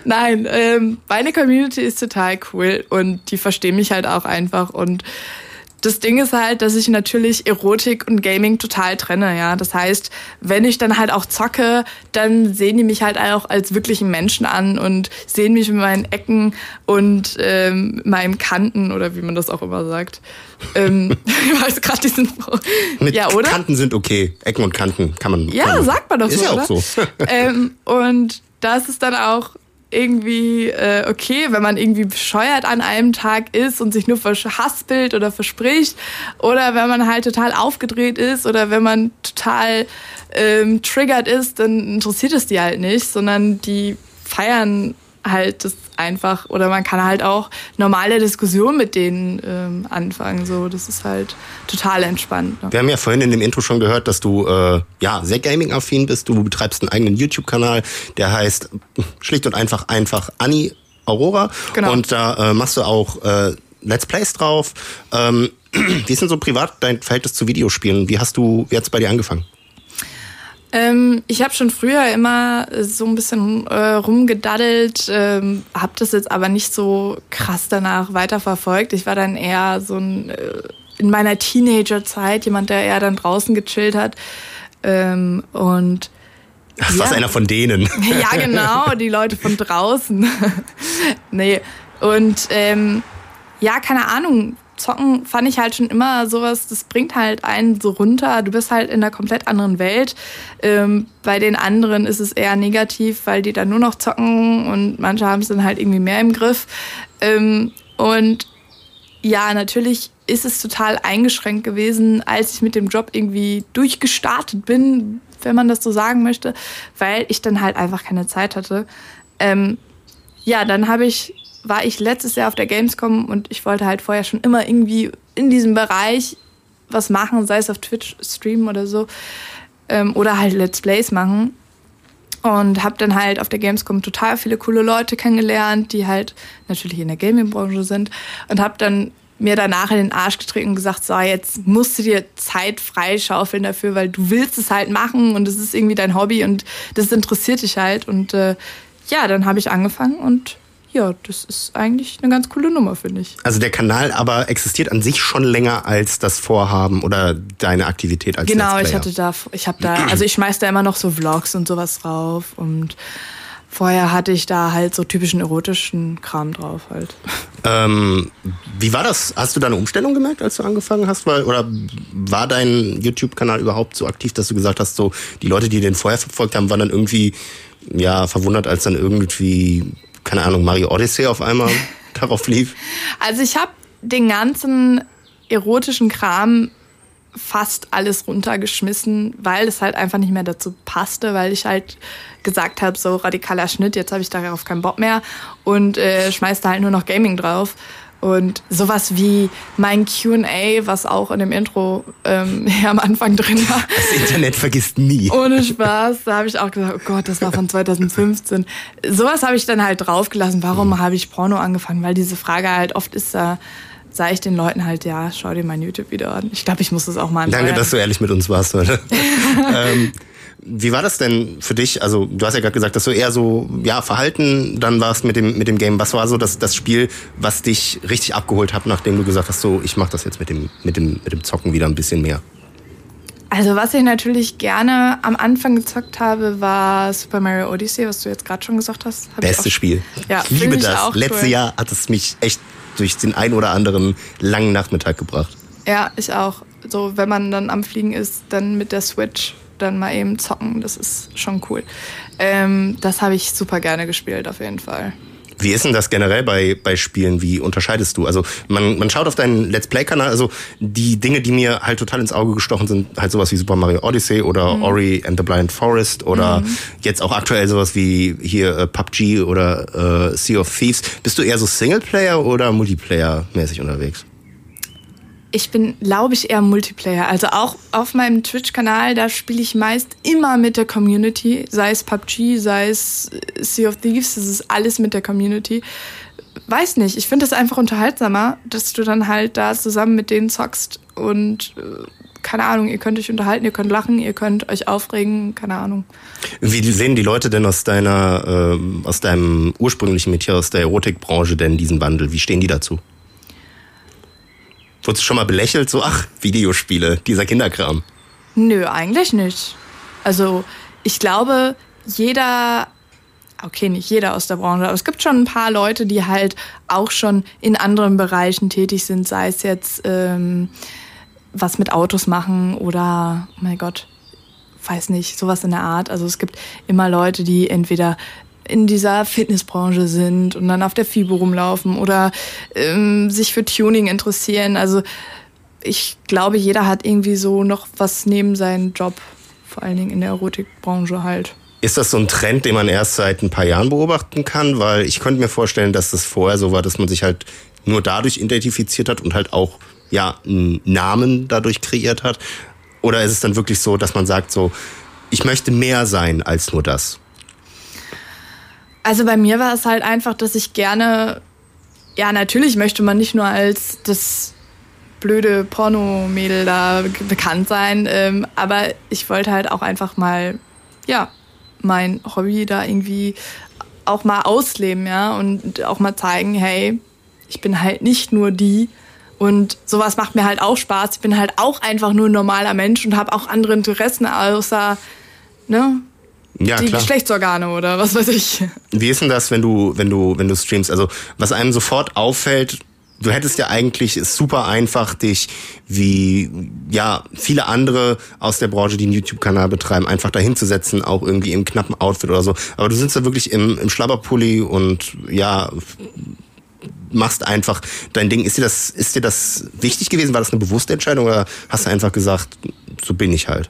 Nein, ähm, meine Community ist total cool und die verstehen mich halt auch einfach und das Ding ist halt, dass ich natürlich Erotik und Gaming total trenne, ja. Das heißt, wenn ich dann halt auch zocke, dann sehen die mich halt auch als wirklichen Menschen an und sehen mich mit meinen Ecken und ähm, meinen Kanten oder wie man das auch immer sagt. ähm, <laughs> ich weiß gerade diesen Mit ja, oder? Kanten sind okay. Ecken und Kanten kann man. Ja, kann man. sagt man doch ist so. Ist ja auch so. <laughs> ähm, und das ist dann auch irgendwie äh, okay, wenn man irgendwie bescheuert an einem Tag ist und sich nur verhaspelt oder verspricht oder wenn man halt total aufgedreht ist oder wenn man total ähm, triggert ist, dann interessiert es die halt nicht, sondern die feiern halt das einfach oder man kann halt auch normale Diskussionen mit denen ähm, anfangen. So, das ist halt total entspannt. Ne? Wir haben ja vorhin in dem Intro schon gehört, dass du äh, ja sehr gaming-affin bist. Du betreibst einen eigenen YouTube-Kanal, der heißt schlicht und einfach einfach Anni Aurora. Genau. Und da äh, machst du auch äh, Let's Plays drauf. Ähm, <clears throat> wie ist denn so privat dein Verhältnis zu Videospielen? Wie hast du jetzt bei dir angefangen? Ähm, ich habe schon früher immer so ein bisschen äh, rumgedaddelt, ähm, habe das jetzt aber nicht so krass danach weiterverfolgt. Ich war dann eher so ein, äh, in meiner Teenagerzeit jemand, der eher dann draußen gechillt hat. Ähm, und Ach, ja. was einer von denen. <laughs> Ja, genau, die Leute von draußen. <laughs> nee. Und ähm, ja, keine Ahnung, Zocken fand ich halt schon immer sowas, das bringt halt einen so runter. Du bist halt in einer komplett anderen Welt. Ähm, bei den anderen ist es eher negativ, weil die dann nur noch zocken und manche haben es dann halt irgendwie mehr im Griff. Ähm, und ja, natürlich ist es total eingeschränkt gewesen, als ich mit dem Job irgendwie durchgestartet bin, wenn man das so sagen möchte, weil ich dann halt einfach keine Zeit hatte. Ähm, ja, dann habe ich, war ich letztes Jahr auf der Gamescom und ich wollte halt vorher schon immer irgendwie in diesem Bereich was machen, sei es auf Twitch streamen oder so. Ähm, oder halt Let's Plays machen. Und habe dann halt auf der Gamescom total viele coole Leute kennengelernt, die halt natürlich in der Gaming-Branche sind. Und habe dann mir danach in den Arsch getreten und gesagt, so, jetzt musst du dir Zeit freischaufeln dafür, weil du willst es halt machen und es ist irgendwie dein Hobby und das interessiert dich halt. Und äh, ja, dann habe ich angefangen und ja, das ist eigentlich eine ganz coole Nummer, finde ich. Also der Kanal aber existiert an sich schon länger als das Vorhaben oder deine Aktivität als Genau, ich hatte da, ich habe da, also ich schmeiß da immer noch so Vlogs und sowas drauf und vorher hatte ich da halt so typischen erotischen Kram drauf halt. Ähm, wie war das? Hast du da eine Umstellung gemerkt, als du angefangen hast? Weil, oder war dein YouTube-Kanal überhaupt so aktiv, dass du gesagt hast, so die Leute, die den vorher verfolgt haben, waren dann irgendwie ja verwundert, als dann irgendwie, keine Ahnung, Mario Odyssey auf einmal <laughs> darauf lief? Also ich habe den ganzen erotischen Kram fast alles runtergeschmissen, weil es halt einfach nicht mehr dazu passte, weil ich halt gesagt habe, so radikaler Schnitt, jetzt habe ich darauf keinen Bock mehr und äh, schmeiß da halt nur noch Gaming drauf. Und sowas wie mein QA, was auch in dem Intro ähm, <laughs> ja, am Anfang drin war. Das Internet vergisst nie. Ohne Spaß, da habe ich auch gesagt, oh Gott, das war von 2015. Sowas habe ich dann halt draufgelassen. Warum habe ich Porno angefangen? Weil diese Frage halt oft ist, da sage ich den Leuten halt, ja, schau dir mein YouTube-Video an. Ich glaube, ich muss das auch mal Danke, dass du ehrlich mit uns warst heute. <laughs> ähm, wie war das denn für dich? Also du hast ja gerade gesagt, dass du eher so ja verhalten dann warst mit dem mit dem Game. Was war so das das Spiel, was dich richtig abgeholt hat, nachdem du gesagt hast, so ich mache das jetzt mit dem mit dem mit dem Zocken wieder ein bisschen mehr? Also was ich natürlich gerne am Anfang gezockt habe, war Super Mario Odyssey, was du jetzt gerade schon gesagt hast. Hab ich Beste auch- Spiel. Ja, ich liebe ich das. Letztes cool. Jahr hat es mich echt durch den ein oder anderen langen Nachmittag gebracht. Ja, ich auch. So, wenn man dann am Fliegen ist, dann mit der Switch dann mal eben zocken, das ist schon cool. Ähm, das habe ich super gerne gespielt, auf jeden Fall. Wie ist denn das generell bei, bei Spielen? Wie unterscheidest du? Also man, man schaut auf deinen Let's Play-Kanal, also die Dinge, die mir halt total ins Auge gestochen sind, halt sowas wie Super Mario Odyssey oder Mhm. Ori and the Blind Forest oder jetzt auch aktuell sowas wie hier äh, PUBG oder äh, Sea of Thieves. Bist du eher so Singleplayer oder Multiplayer-mäßig unterwegs? Ich bin, glaube ich, eher Multiplayer. Also auch auf meinem Twitch-Kanal, da spiele ich meist immer mit der Community. Sei es PUBG, sei es äh, Sea of Thieves, das ist alles mit der Community. Weiß nicht, ich finde es einfach unterhaltsamer, dass du dann halt da zusammen mit denen zockst und äh, keine Ahnung, ihr könnt euch unterhalten, ihr könnt lachen, ihr könnt euch aufregen, keine Ahnung. Wie sehen die Leute denn aus deiner, ähm, aus deinem ursprünglichen Metier, aus der Erotikbranche denn diesen Wandel? Wie stehen die dazu? Wurdest du schon mal belächelt, so, ach, Videospiele, dieser Kinderkram? Nö, eigentlich nicht. Also ich glaube, jeder, okay, nicht jeder aus der Branche, aber es gibt schon ein paar Leute, die halt auch schon in anderen Bereichen tätig sind, sei es jetzt ähm, was mit Autos machen oder, oh mein Gott, weiß nicht, sowas in der Art. Also es gibt immer Leute, die entweder in dieser Fitnessbranche sind und dann auf der FIBO rumlaufen oder ähm, sich für Tuning interessieren. Also ich glaube, jeder hat irgendwie so noch was neben seinem Job, vor allen Dingen in der Erotikbranche halt. Ist das so ein Trend, den man erst seit ein paar Jahren beobachten kann? Weil ich könnte mir vorstellen, dass das vorher so war, dass man sich halt nur dadurch identifiziert hat und halt auch ja einen Namen dadurch kreiert hat. Oder ist es dann wirklich so, dass man sagt so, ich möchte mehr sein als nur das? Also bei mir war es halt einfach, dass ich gerne, ja, natürlich möchte man nicht nur als das blöde Pornomädel da bekannt sein, ähm, aber ich wollte halt auch einfach mal, ja, mein Hobby da irgendwie auch mal ausleben, ja, und auch mal zeigen, hey, ich bin halt nicht nur die und sowas macht mir halt auch Spaß. Ich bin halt auch einfach nur ein normaler Mensch und habe auch andere Interessen außer, ne, Ja, die klar. Geschlechtsorgane oder was weiß ich. Wie ist denn das, wenn du, wenn du, wenn du streamst? Also, was einem sofort auffällt, du hättest ja eigentlich es super einfach, dich wie ja viele andere aus der Branche, die einen YouTube-Kanal betreiben, einfach dahinzusetzen, auch irgendwie im knappen Outfit oder so. Aber du sitzt da wirklich im, im Schlabberpulli und ja machst einfach dein Ding. Ist dir das, ist dir das wichtig gewesen? War das eine bewusste Entscheidung oder hast du einfach gesagt, so bin ich halt?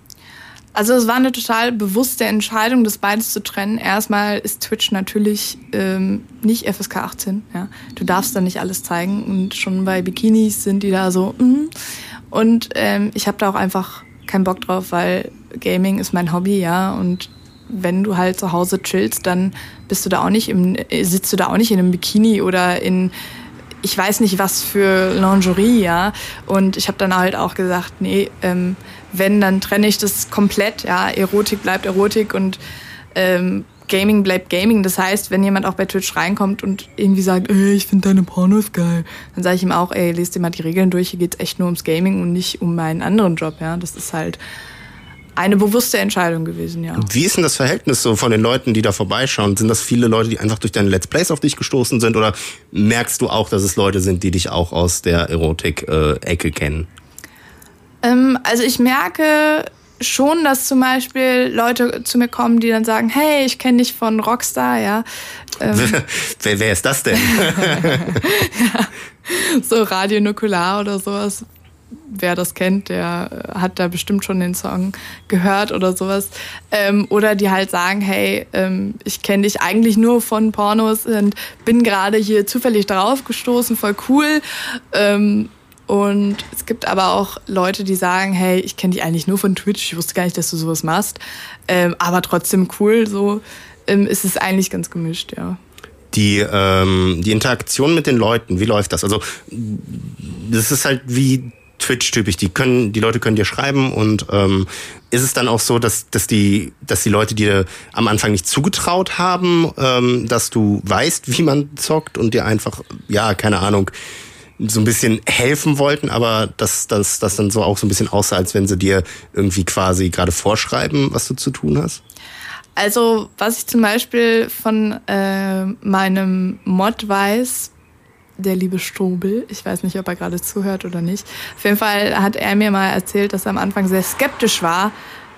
Also es war eine total bewusste Entscheidung, das beides zu trennen. Erstmal ist Twitch natürlich ähm, nicht FSK 18. Ja. Du darfst da nicht alles zeigen und schon bei Bikinis sind die da so. Mm. Und ähm, ich habe da auch einfach keinen Bock drauf, weil Gaming ist mein Hobby, ja. Und wenn du halt zu Hause chillst, dann bist du da auch nicht im, sitzt du da auch nicht in einem Bikini oder in ich weiß nicht was für Lingerie, ja. Und ich habe dann halt auch gesagt, nee, ähm, wenn, dann trenne ich das komplett, ja. Erotik bleibt Erotik und ähm, Gaming bleibt Gaming. Das heißt, wenn jemand auch bei Twitch reinkommt und irgendwie sagt, ey, ich finde deine Pornos geil, dann sage ich ihm auch, ey, lest dir mal die Regeln durch, hier geht's echt nur ums Gaming und nicht um meinen anderen Job, ja. Das ist halt eine bewusste Entscheidung gewesen, ja. Wie ist denn das Verhältnis so von den Leuten, die da vorbeischauen? Sind das viele Leute, die einfach durch deine Let's Plays auf dich gestoßen sind? Oder merkst du auch, dass es Leute sind, die dich auch aus der Erotik-Ecke kennen? Ähm, also ich merke schon, dass zum Beispiel Leute zu mir kommen, die dann sagen, hey, ich kenne dich von Rockstar, ja. Ähm, <laughs> wer, wer ist das denn? <laughs> ja, so Radio Nukular oder sowas wer das kennt, der äh, hat da bestimmt schon den Song gehört oder sowas. Ähm, oder die halt sagen, hey, ähm, ich kenne dich eigentlich nur von Pornos und bin gerade hier zufällig drauf gestoßen, voll cool. Ähm, und es gibt aber auch Leute, die sagen, hey, ich kenne dich eigentlich nur von Twitch, ich wusste gar nicht, dass du sowas machst. Ähm, aber trotzdem cool, so ähm, ist es eigentlich ganz gemischt, ja die, ähm, die Interaktion mit den Leuten, wie läuft das? Also das ist halt wie Twitch-typisch. Die können, die Leute können dir schreiben und ähm, ist es dann auch so, dass, dass die, dass die Leute dir am Anfang nicht zugetraut haben, ähm, dass du weißt, wie man zockt und dir einfach, ja, keine Ahnung, so ein bisschen helfen wollten, aber dass das dass dann so auch so ein bisschen aussah, als wenn sie dir irgendwie quasi gerade vorschreiben, was du zu tun hast? Also, was ich zum Beispiel von äh, meinem Mod weiß, der liebe Strobel. Ich weiß nicht, ob er gerade zuhört oder nicht. Auf jeden Fall hat er mir mal erzählt, dass er am Anfang sehr skeptisch war,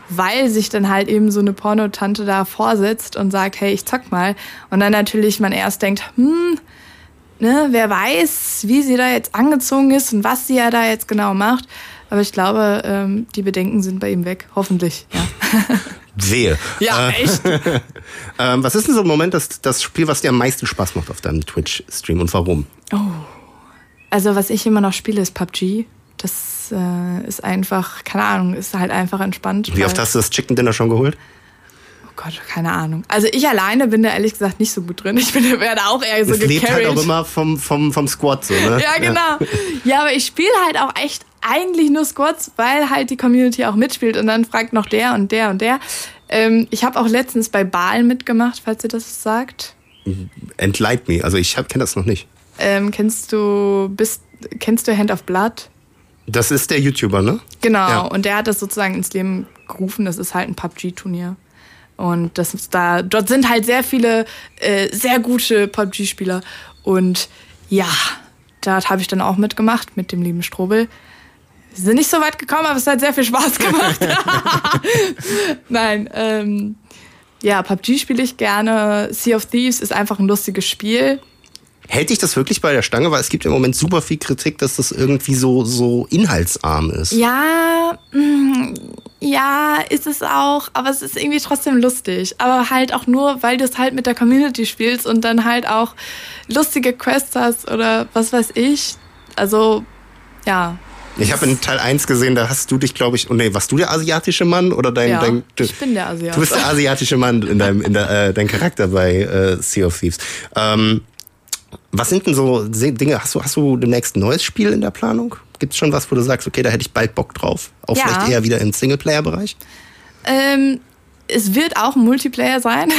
weil sich dann halt eben so eine Pornotante da vorsetzt und sagt, hey, ich zock mal. Und dann natürlich man erst denkt, hm, ne, wer weiß, wie sie da jetzt angezogen ist und was sie ja da jetzt genau macht. Aber ich glaube, ähm, die Bedenken sind bei ihm weg. Hoffentlich, ja. <laughs> Wehe. Ja, äh, echt. <laughs> ähm, was ist denn so im Moment das, das Spiel, was dir am meisten Spaß macht auf deinem Twitch-Stream und warum? Oh. Also, was ich immer noch spiele, ist PUBG. Das äh, ist einfach, keine Ahnung, ist halt einfach entspannt. Wie oft hast du das Chicken Dinner schon geholt? Oh Gott, keine Ahnung. Also ich alleine bin da ehrlich gesagt nicht so gut drin. Ich bin, werde auch eher so Es lebt halt auch immer vom, vom, vom Squad so, ne? Ja, genau. Ja, aber ich spiele halt auch echt eigentlich nur Squads, weil halt die Community auch mitspielt und dann fragt noch der und der und der. Ähm, ich habe auch letztens bei Baal mitgemacht, falls ihr das sagt. Entleit me, also ich kenne das noch nicht. Ähm, kennst du bist kennst du Hand of Blood? Das ist der YouTuber, ne? Genau, ja. und der hat das sozusagen ins Leben gerufen. Das ist halt ein PUBG-Turnier. Und das ist da, dort sind halt sehr viele äh, sehr gute PUBG-Spieler. Und ja, da habe ich dann auch mitgemacht mit dem lieben Strobel. Wir sind nicht so weit gekommen, aber es hat sehr viel Spaß <laughs> gemacht. <laughs> Nein, ähm, ja, PUBG spiele ich gerne. Sea of Thieves ist einfach ein lustiges Spiel. Hält dich das wirklich bei der Stange? Weil es gibt im Moment super viel Kritik, dass das irgendwie so, so inhaltsarm ist. Ja, mm, ja, ist es auch, aber es ist irgendwie trotzdem lustig. Aber halt auch nur, weil du es halt mit der Community spielst und dann halt auch lustige Quests hast oder was weiß ich. Also, ja. Ich habe in Teil 1 gesehen, da hast du dich, glaube ich, oh nee, warst du der asiatische Mann oder dein, ja, dein ich bin der Asiate. Du bist der asiatische Mann in deinem, in der, äh, dein Charakter bei äh, Sea of Thieves. Ähm, was sind denn so Dinge? Hast du, hast du demnächst ein neues Spiel in der Planung? Gibt es schon was, wo du sagst, okay, da hätte ich bald Bock drauf? Auch Ja. vielleicht eher wieder im Singleplayer-Bereich? Ähm, es wird auch ein Multiplayer sein,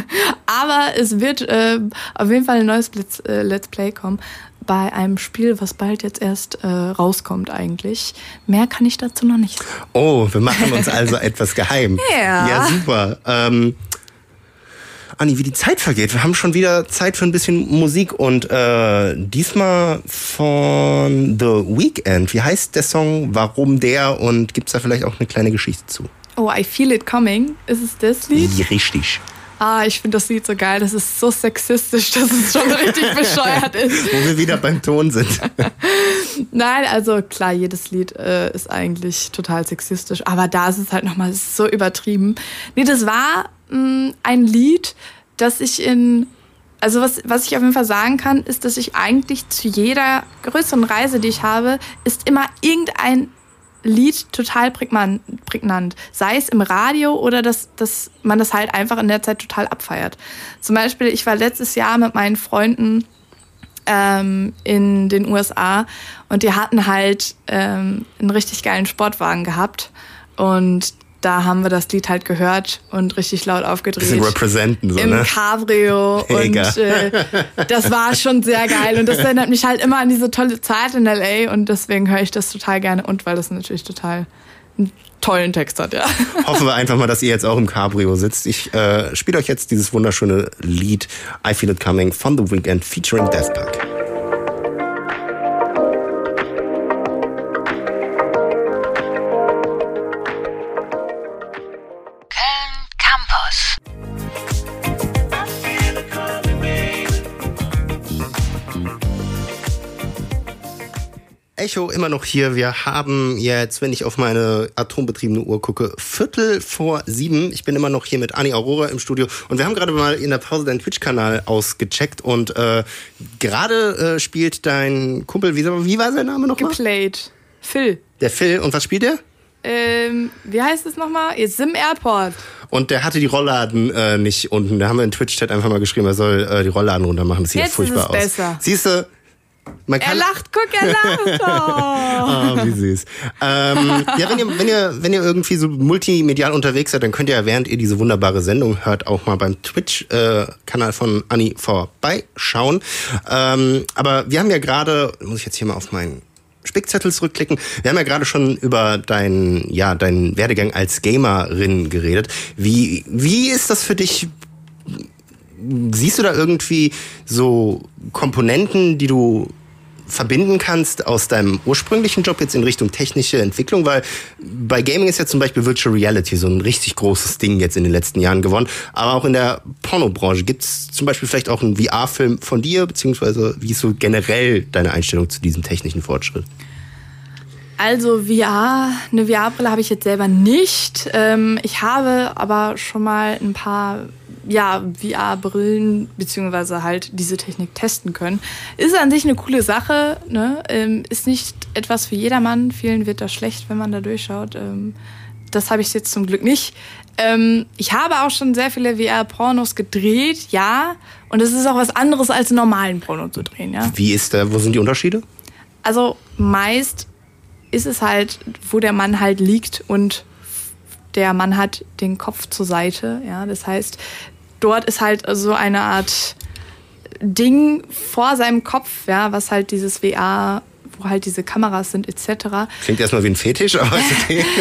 <laughs> aber es wird äh, auf jeden Fall ein neues Let's, äh, Let's Play kommen bei einem Spiel, was bald jetzt erst äh, rauskommt eigentlich. Mehr kann ich dazu noch nicht sagen. Oh, wir machen uns also <laughs> etwas geheim. Ja. Ja, super. Ähm, Anni, wie die Zeit vergeht. Wir haben schon wieder Zeit für ein bisschen Musik und äh, diesmal von The Weeknd. Wie heißt der Song? Warum der? Und gibt's da vielleicht auch eine kleine Geschichte zu? Oh, I Feel It Coming. Ist es das Lied? Ja, richtig. Ah, ich finde das Lied so geil. Das ist so sexistisch, dass es schon richtig <laughs> bescheuert ist. Wo wir wieder beim Ton sind. <laughs> Nein, also klar, jedes Lied äh, ist eigentlich total sexistisch, aber da ist es halt nochmal so übertrieben. Nee, das war mh, mm, ein Lied, das ich in also was, was ich auf jeden Fall sagen kann, ist, dass ich eigentlich zu jeder größeren Reise, die ich habe, ist immer irgendein Lied total prägnant. Sei es im Radio oder dass, dass man das halt einfach in der Zeit total abfeiert. Zum Beispiel, ich war letztes Jahr mit meinen Freunden ähm, in den USA und die hatten halt ähm, einen richtig geilen Sportwagen gehabt. Und da haben wir das Lied halt gehört und richtig laut aufgedreht. Bisschen representen so, Im ne? Cabrio <laughs> und äh, das war schon sehr geil und das erinnert mich halt immer an diese tolle Zeit in LA und deswegen höre ich das total gerne und weil das natürlich total einen tollen Text hat, ja. <laughs> Hoffen wir einfach mal, dass ihr jetzt auch im Cabrio sitzt. Ich äh, spiele euch jetzt dieses wunderschöne Lied I Feel It Coming von The Weeknd featuring Death Punk. Echo immer noch hier. Wir haben jetzt, wenn ich auf meine atombetriebene Uhr gucke, Viertel vor sieben. Ich bin immer noch hier mit Anni Aurora im Studio und wir haben gerade mal in der Pause deinen Twitch-Kanal ausgecheckt und äh, gerade äh, spielt dein Kumpel, wie, wie war sein Name nochmal? Geplayed. Phil. Der Phil. Und was spielt der? Ähm, wie heißt es nochmal? Sim Airport. Und der hatte die Rollladen äh, nicht unten. Da haben wir in Twitch-Chat einfach mal geschrieben, er soll äh, die Rollladen runter machen. Das sieht Jetzt furchtbar ist es aus. besser. Siehst du, er lacht, guck, er lacht. <laughs> Oh, oh wie süß. Ähm, ja, wenn ihr, wenn ihr, wenn ihr irgendwie so multimedial unterwegs seid, dann könnt ihr ja, während ihr diese wunderbare Sendung hört, auch mal beim Twitch-Kanal von Anni vorbeischauen. Ähm, aber wir haben ja gerade, muss ich jetzt hier mal auf meinen Spickzettel zurückklicken. Wir haben ja gerade schon über deinen, ja, deinen Werdegang als Gamerin geredet. Wie, wie ist das für dich? Siehst du da irgendwie so Komponenten, die du verbinden kannst aus deinem ursprünglichen Job jetzt in Richtung technische Entwicklung? Weil bei Gaming ist ja zum Beispiel Virtual Reality so ein richtig großes Ding jetzt in den letzten Jahren geworden. Aber auch in der Pornobranche gibt es zum Beispiel vielleicht auch einen VR-Film von dir, beziehungsweise wie ist so generell deine Einstellung zu diesem technischen Fortschritt? Also VR, eine VR-Brille habe ich jetzt selber nicht. Ähm, ich habe aber schon mal ein paar ja, VR-Brillen beziehungsweise halt diese Technik testen können. Ist an sich eine coole Sache, ne? Ähm, ist nicht etwas für jedermann. Vielen wird das schlecht, wenn man da durchschaut. Ähm, das habe ich jetzt zum Glück nicht. Ähm, ich habe auch schon sehr viele VR-Pornos gedreht, ja. Und es ist auch was anderes als einen normalen Porno zu drehen, ja. Wie ist der, wo sind die Unterschiede? Also meist ist es halt, wo der Mann halt liegt und der Mann hat den Kopf zur Seite. Ja, das heißt, dort ist halt so eine Art Ding vor seinem Kopf, ja, was halt dieses VR, wo halt diese Kameras sind etc. Klingt erstmal wie ein Fetisch, aber okay. <laughs>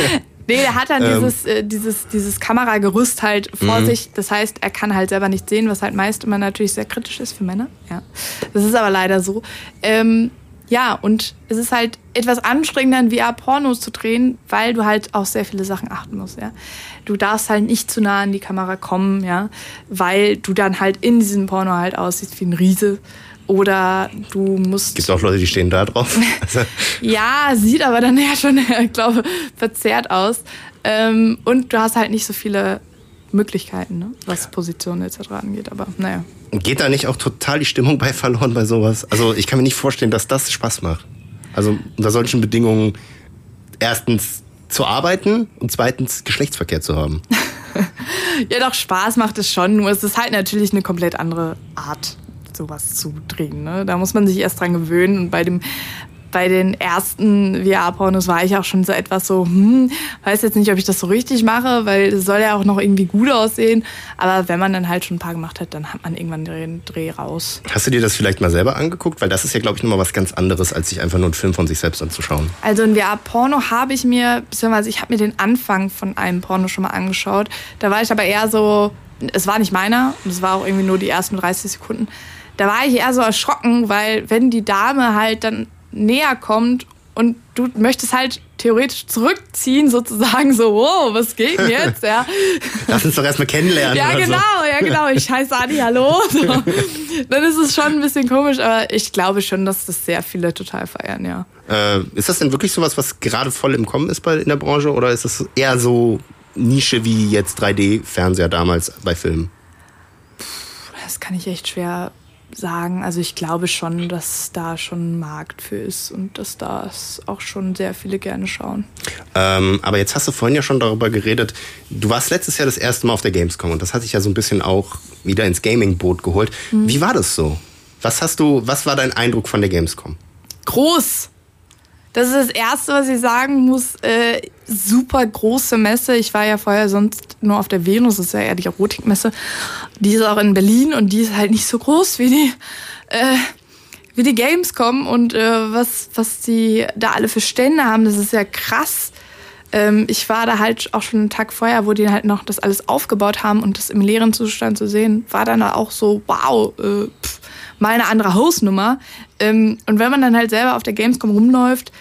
Nee, der hat dann ähm. dieses, äh, dieses, dieses Kameragerüst halt vor mhm. sich. Das heißt, er kann halt selber nicht sehen, was halt meist immer natürlich sehr kritisch ist für Männer. Ja. Das ist aber leider so. Ähm, ja, und es ist halt etwas anstrengender, in VR-Pornos zu drehen, weil du halt auf sehr viele Sachen achten musst, ja. Du darfst halt nicht zu nah an die Kamera kommen, ja, weil du dann halt in diesem Porno halt aussiehst wie ein Riese. Oder du musst. Gibt auch Leute, die stehen da drauf? <laughs> ja, sieht aber dann ja schon, <laughs> ich glaube, verzerrt aus. Ähm, und du hast halt nicht so viele Möglichkeiten, ne? was Positionen etc. angeht. Aber naja. Geht da nicht auch total die Stimmung bei verloren bei sowas? Also ich kann mir nicht vorstellen, dass das Spaß macht. Also unter solchen Bedingungen erstens zu arbeiten und zweitens Geschlechtsverkehr zu haben. <laughs> ja, doch, Spaß macht es schon, nur es ist halt natürlich eine komplett andere Art, sowas zu drehen. Ne? Da muss man sich erst dran gewöhnen und bei dem bei den ersten VR-Pornos war ich auch schon so etwas so, hm, weiß jetzt nicht, ob ich das so richtig mache, weil es soll ja auch noch irgendwie gut aussehen. Aber wenn man dann halt schon ein paar gemacht hat, dann hat man irgendwann den Dreh raus. Hast du dir das vielleicht mal selber angeguckt? Weil das ist ja, glaube ich, nochmal was ganz anderes, als sich einfach nur einen Film von sich selbst anzuschauen. Also ein VR-Porno habe ich mir, beziehungsweise ich habe mir den Anfang von einem Porno schon mal angeschaut. Da war ich aber eher so, es war nicht meiner, es war auch irgendwie nur die ersten 30 Sekunden da war ich eher so erschrocken, weil wenn die Dame halt dann näher kommt und du möchtest halt theoretisch zurückziehen, sozusagen so, wow, was geht denn jetzt? Ja. <laughs> Lass uns doch erstmal kennenlernen. Ja, genau, so. ja, genau. Ich heiße Adi, hallo. So. <laughs> Dann ist es schon ein bisschen komisch, aber ich glaube schon, dass das sehr viele total feiern, ja. Äh, ist das denn wirklich sowas, was gerade voll im Kommen ist bei, in der Branche oder ist es eher so Nische wie jetzt 3D-Fernseher damals bei Filmen? Das kann ich echt schwer sagen. Also ich glaube schon, dass da schon ein Markt für ist und dass das auch schon sehr viele gerne schauen. Ähm, aber jetzt hast du vorhin ja schon darüber geredet, du warst letztes Jahr das erste Mal auf der Gamescom und das hat dich ja so ein bisschen auch wieder ins Gaming-Boot geholt. Wie war das so? Was hast du, was war dein Eindruck von der Gamescom? Groß! Das ist das Erste, was ich sagen muss. Äh, super große Messe. Ich war ja vorher sonst nur auf der Venus, das ist ja eher die Erotikmesse. Die ist auch in Berlin und die ist halt nicht so groß wie die, äh, wie die Gamescom. Und äh, was, was die da alle für Stände haben, das ist ja krass. Ähm, ich war da halt auch schon einen Tag vorher, wo die halt noch das alles aufgebaut haben und das im leeren Zustand zu sehen, war dann auch so, wow, äh, pff, mal eine andere Hausnummer. Ähm, und wenn man dann halt selber auf der Gamescom rumläuft,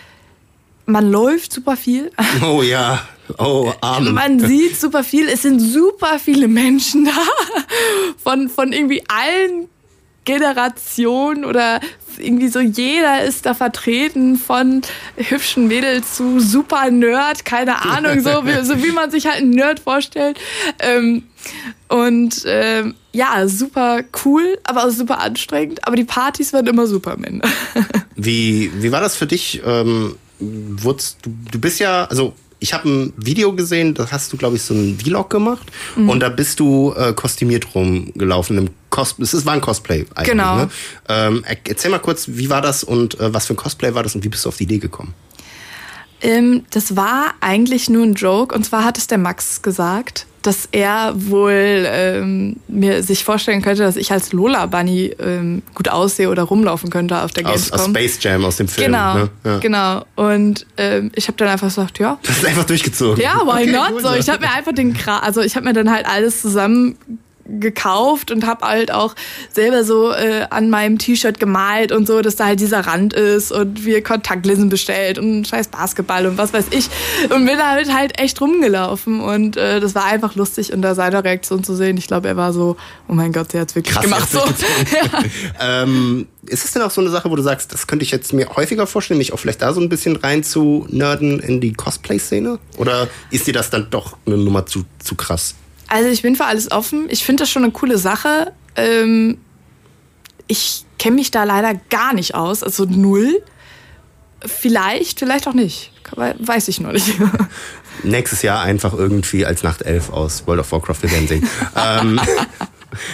man läuft super viel. <laughs> Oh ja, oh Amen. Man sieht super viel. Es sind super viele Menschen <laughs> da. Von, von irgendwie allen Generationen oder irgendwie so jeder ist da vertreten von hübschen Mädels zu super Nerd, keine Ahnung, so wie, so wie man sich halt einen Nerd vorstellt. Ähm, und ähm, ja, super cool, aber auch super anstrengend. Aber die Partys waren immer super Ende. <laughs> Wie, wie war das für dich? Ähm, du, du bist ja, also ich habe ein Video gesehen, da hast du, glaube ich, so einen Vlog gemacht und da bist du äh, kostümiert rumgelaufen. Im Cos es ist- war ein Cosplay eigentlich. Genau. Ne? Ähm, er- erzähl mal kurz, wie war das und äh, was für ein Cosplay war das und wie bist du auf die Idee gekommen? Ähm, das war eigentlich nur ein Joke. Und zwar hat es der Max gesagt, dass er wohl ähm, mir sich vorstellen könnte, dass ich als Lola Bunny ähm, gut aussehe oder rumlaufen könnte auf der Aus, aus Gamescom. Space Jam, aus dem Film. genau, Ne? Ja. genau. Und ähm, ich habe dann einfach gesagt, ja, Das ist einfach durchgezogen. ja, why Okay, not? cool, so, ich habe mir einfach den Kra also ich habe mir dann halt alles zusammen gekauft und habe halt auch selber so äh, an meinem T-Shirt gemalt und so, dass da halt dieser Rand ist und wir Kontaktlinsen bestellt und scheiß Basketball und was weiß ich und bin damit halt echt rumgelaufen und äh, das war einfach lustig unter seiner Reaktion zu sehen. Ich glaube, er war so, oh mein Gott, der hat's wirklich Krass, gemacht so. durchgezogen. <laughs> ähm, ist es denn auch so eine Sache, wo du sagst, das könnte ich jetzt mir häufiger vorstellen, mich auch vielleicht da so ein bisschen rein zu nerden in die Cosplay-Szene? Oder ist dir das dann doch eine Nummer zu, zu krass? Also ich bin für alles offen. Ich finde das schon eine coole Sache. Ähm, ich kenne mich da leider gar nicht aus, also null. Vielleicht, vielleicht auch nicht. Weiß ich noch nicht. <laughs> Nächstes Jahr einfach irgendwie als Nachtelf aus World of Warcraft, wir werden sehen. <laughs> ähm,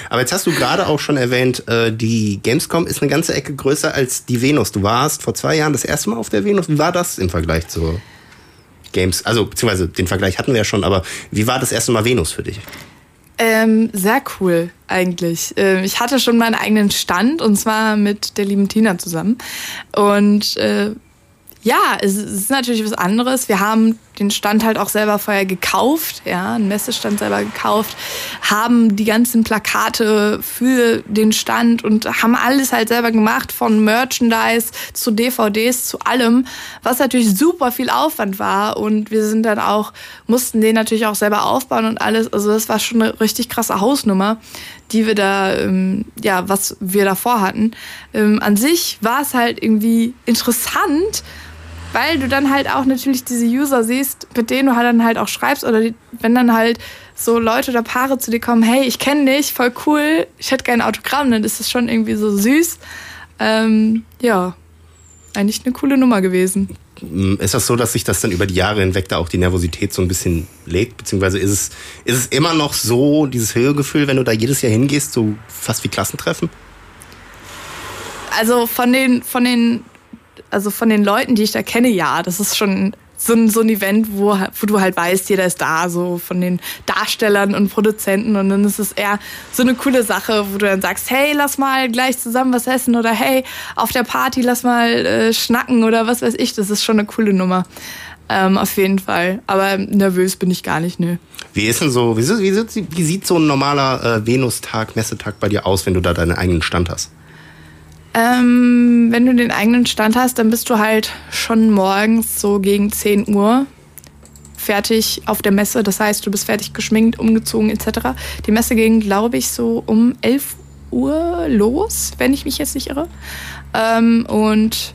aber jetzt hast du gerade auch schon erwähnt, äh, die Gamescom ist eine ganze Ecke größer als die Venus. Du warst vor zwei Jahren das erste Mal auf der Venus. Wie war das im Vergleich zu Games? Also, beziehungsweise den Vergleich hatten wir ja schon, aber wie war das erste Mal Venus für dich? Ähm, sehr cool eigentlich. Ähm, ich hatte schon meinen eigenen Stand und zwar mit der lieben Tina zusammen. Und äh, ja, es ist natürlich was anderes. Wir haben den Stand halt auch selber vorher gekauft, ja, einen Messestand selber gekauft, haben die ganzen Plakate für den Stand und haben alles halt selber gemacht, von Merchandise zu DVDs zu allem, was natürlich super viel Aufwand war und wir sind dann auch, mussten den natürlich auch selber aufbauen und alles, also das war schon eine richtig krasse Hausnummer, die wir da, ähm, ja, was wir davor hatten. Ähm, an sich war es halt irgendwie interessant, weil du dann halt auch natürlich diese User siehst, mit denen du halt dann halt auch schreibst oder die, wenn dann halt so Leute oder Paare zu dir kommen, hey, ich kenne dich, voll cool, ich hätte gerne ein Autogramm, dann ist das schon irgendwie so süß. Ähm, ja, eigentlich eine coole Nummer gewesen. Ist das so, dass sich das dann über die Jahre hinweg da auch die Nervosität so ein bisschen legt? Beziehungsweise ist es, ist es immer noch so, dieses Höhegefühl, wenn du da jedes Jahr hingehst, so fast wie Klassentreffen? Also von den, von den, also von den Leuten, die ich da kenne, ja, das ist schon so ein, so ein Event, wo, wo du halt weißt, jeder ist da, so von den Darstellern und Produzenten und dann ist es eher so eine coole Sache, wo du dann sagst, hey, lass mal gleich zusammen was essen oder hey, auf der Party lass mal äh, schnacken oder was weiß ich, das ist schon eine coole Nummer. Ähm, auf jeden Fall. Aber nervös bin ich gar nicht, nö. Wie ist denn so, wie, sieht- wie, wie sieht so ein normaler äh, Venustag, Messetag bei dir aus, wenn du da deinen eigenen Stand hast? Ähm, wenn du den eigenen Stand hast, dann bist du halt schon morgens so gegen 10 Uhr fertig auf der Messe. Das heißt, du bist fertig geschminkt, umgezogen etc. Die Messe ging, glaube ich, so um 11 Uhr los, wenn ich mich jetzt nicht irre. Ähm, und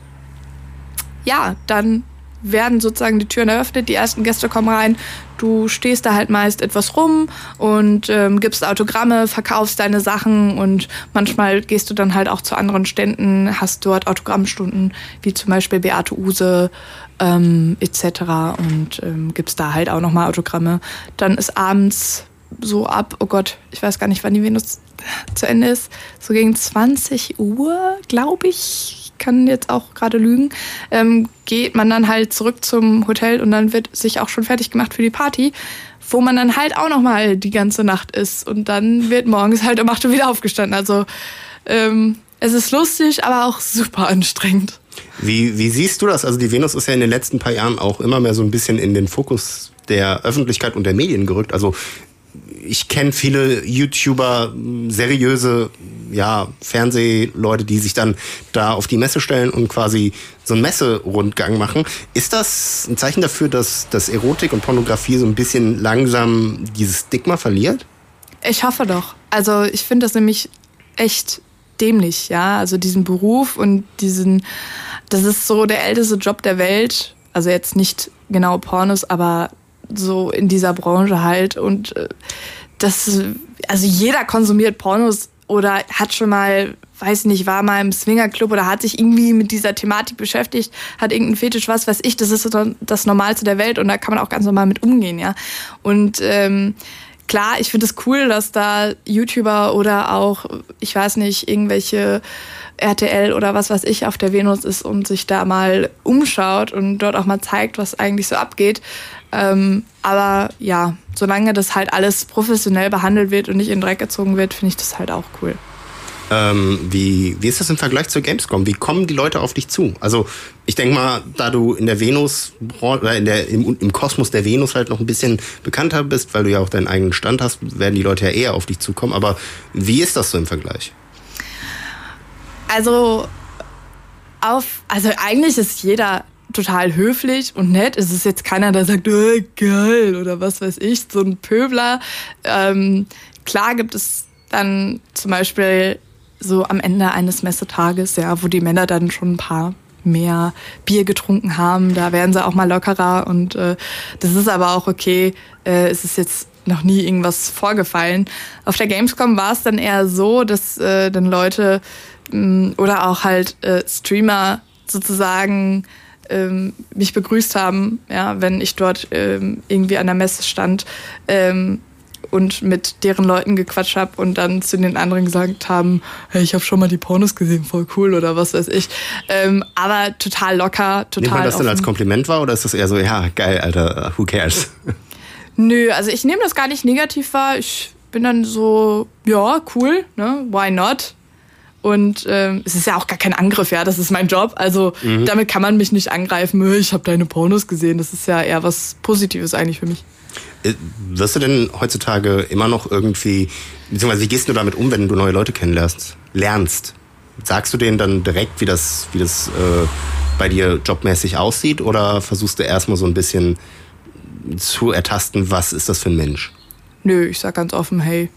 ja, dann werden sozusagen die Türen eröffnet, die ersten Gäste kommen rein, du stehst da halt meist etwas rum und ähm, gibst Autogramme, verkaufst deine Sachen und manchmal gehst du dann halt auch zu anderen Ständen, hast dort Autogrammstunden, wie zum Beispiel Beate Use ähm, etc. und ähm, gibst da halt auch nochmal Autogramme. Dann ist abends so ab, oh Gott, ich weiß gar nicht, wann die Venus zu Ende ist, so gegen 20 Uhr, glaube ich, kann jetzt auch gerade lügen, ähm, geht man dann halt zurück zum Hotel und dann wird sich auch schon fertig gemacht für die Party, wo man dann halt auch nochmal die ganze Nacht ist und dann wird morgens halt um 8 Uhr wieder aufgestanden. Also ähm, es ist lustig, aber auch super anstrengend. Wie, wie siehst du das? Also die Venus ist ja in den letzten paar Jahren auch immer mehr so ein bisschen in den Fokus der Öffentlichkeit und der Medien gerückt. Also ich kenne viele YouTuber, seriöse ja, Fernsehleute, die sich dann da auf die Messe stellen und quasi so einen Messerundgang machen. Ist das ein Zeichen dafür, dass, dass Erotik und Pornografie so ein bisschen langsam dieses Stigma verliert? Ich hoffe doch. Also ich finde das nämlich echt dämlich, ja. Also diesen Beruf und diesen, das ist so der älteste Job der Welt. Also jetzt nicht genau Pornos, aber so in dieser Branche halt. Und äh, das, also jeder konsumiert Pornos oder hat schon mal, weiß nicht, war mal im Swingerclub oder hat sich irgendwie mit dieser Thematik beschäftigt, hat irgendeinen Fetisch, was weiß ich, das ist das Normalste der Welt und da kann man auch ganz normal mit umgehen, ja. Und ähm, klar, ich finde es cool, dass da YouTuber oder auch, ich weiß nicht, irgendwelche RTL oder was weiß ich auf der Venus ist und sich da mal umschaut und dort auch mal zeigt, was eigentlich so abgeht. Ähm, aber ja, solange das halt alles professionell behandelt wird und nicht in den Dreck gezogen wird, finde ich das halt auch cool. Ähm, wie, wie ist das im Vergleich zur Gamescom? Wie kommen die Leute auf dich zu? Also ich denke mal, da du in der Venus oder in der, im, im Kosmos der Venus halt noch ein bisschen bekannter bist, weil du ja auch deinen eigenen Stand hast, werden die Leute ja eher auf dich zukommen. Aber wie ist das so im Vergleich? Also auf, also eigentlich ist jeder total höflich und nett. Es ist jetzt keiner, der sagt, oh, geil oder was weiß ich, so ein Pöbler. Ähm, klar gibt es dann zum Beispiel so am Ende eines Messetages, ja, wo die Männer dann schon ein paar mehr Bier getrunken haben, da werden sie auch mal lockerer und äh, das ist aber auch okay. Äh, es ist jetzt noch nie irgendwas vorgefallen. Auf der Gamescom war es dann eher so, dass äh, dann Leute mh, mm, oder auch halt äh, Streamer sozusagen ähm, mich begrüßt haben, ja, wenn ich dort ähm, irgendwie an der Messe stand ähm, und mit deren Leuten gequatscht habe und dann zu den anderen gesagt haben, hey, ich habe schon mal die Pornos gesehen, voll cool oder was weiß ich. Ähm, aber total locker, total. Nimmt man das offen. denn als Kompliment wahr oder ist das eher so, ja, geil, Alter, who cares? <laughs> Nö, also ich nehme das gar nicht negativ wahr. Ich bin dann so, ja, cool, ne? Why not? Und ähm, es ist ja auch gar kein Angriff, ja, das ist mein Job. Also mhm. damit kann man mich nicht angreifen. Ich habe deine Pornos gesehen. Das ist ja eher was Positives eigentlich für mich. Äh, wirst du denn heutzutage immer noch irgendwie, beziehungsweise wie gehst du damit um, wenn du neue Leute kennenlernst? Lernst? Sagst du denen dann direkt, wie das, wie das äh, bei dir jobmäßig aussieht? Oder versuchst du erstmal so ein bisschen zu ertasten, was ist das für ein Mensch? Nö, ich sag ganz offen, hey,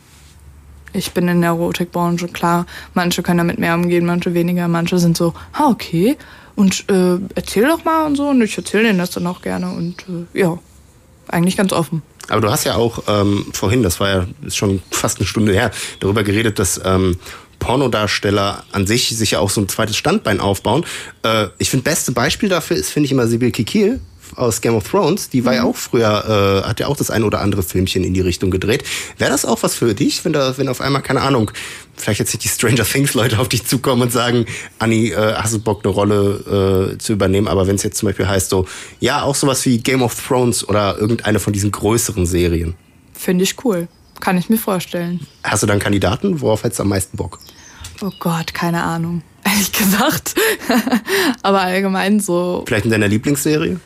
ich bin in der Erotikbranche, klar, manche können damit mehr umgehen, manche weniger, manche sind so, ah, okay, und äh, erzähl doch mal und so, und ich erzähle denen das dann auch gerne und äh, ja, eigentlich ganz offen. Aber du hast ja auch ähm, vorhin, das war ja schon fast eine Stunde her, darüber geredet, dass ähm, Pornodarsteller an sich sich ja auch so ein zweites Standbein aufbauen. Äh, ich finde, beste Beispiel dafür ist, finde ich immer Sibyl Kikil, aus Game of Thrones, die war mhm. ja auch früher, äh, hat ja auch das ein oder andere Filmchen in die Richtung gedreht. Wäre das auch was für dich, wenn da, wenn auf einmal, keine Ahnung, vielleicht jetzt nicht die Stranger <laughs> Things Leute auf dich zukommen und sagen, Anni, äh, hast du Bock, eine Rolle äh, zu übernehmen? Aber wenn es jetzt zum Beispiel heißt so, ja, auch sowas wie Game of Thrones oder irgendeine von diesen größeren Serien. Finde ich cool. Kann ich mir vorstellen. Hast du dann Kandidaten? Worauf hättest du am meisten Bock? Oh Gott, keine Ahnung. <laughs> Ehrlich gesagt. <laughs> Aber allgemein so. Vielleicht in deiner Lieblingsserie?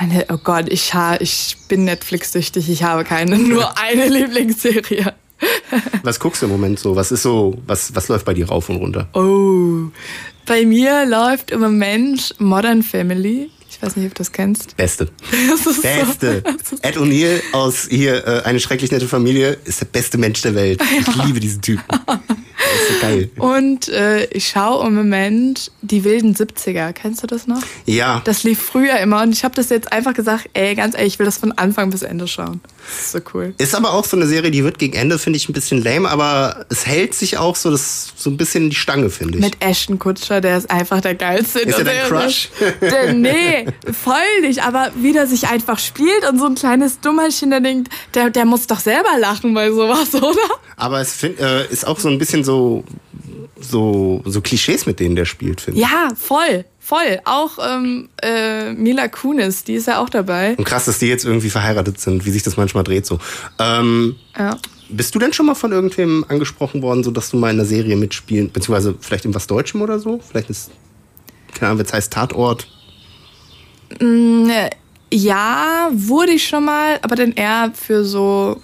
Meine, oh Gott, ich, ha, ich bin Netflix-süchtig. Ich habe keine, nur eine Lieblingsserie. <laughs> Was guckst du im Moment so? Was ist so, was, was läuft bei dir rauf und runter? Oh, bei mir läuft im Moment Modern Family. Ich weiß nicht, ob du das kennst. Beste. <laughs> Das ist Beste. <laughs> Ed O'Neill aus hier äh, eine schrecklich nette Familie ist der beste Mensch der Welt. <laughs> Ich liebe diesen Typen. Ist so geil. Und äh, ich schaue im Moment die wilden 70er. Kennst du das noch? Ja. Das lief früher immer und ich habe das jetzt einfach gesagt, ey, ganz ehrlich, ich will das von Anfang bis Ende schauen. Ist so cool. Ist aber auch so eine Serie, die wird gegen Ende, finde ich, ein bisschen lame, aber es hält sich auch so, das, so ein bisschen in die Stange, finde ich. Mit Ashton Kutscher, der ist einfach der geilste. Ist er dein Der- Crush? Der, nee, voll nicht. Aber wie der sich einfach spielt und so ein kleines Dummerchen, der denkt, der, der muss doch selber lachen bei sowas, oder? Aber es find, äh, ist auch so ein bisschen so, so, so Klischees, mit denen der spielt, finde ich. Ja, voll, voll. Auch ähm, äh, Mila Kunis, die ist ja auch dabei. Und krass, dass die jetzt irgendwie verheiratet sind, wie sich das manchmal dreht so. Ähm, Ja. bist du denn schon mal von irgendwem angesprochen worden, so dass du mal in einer Serie mitspielen, beziehungsweise vielleicht in was Deutschem oder so? Vielleicht ist, keine Ahnung, jetzt heißt Tatort. Äh, Ja, wurde ich schon mal, aber dann eher für so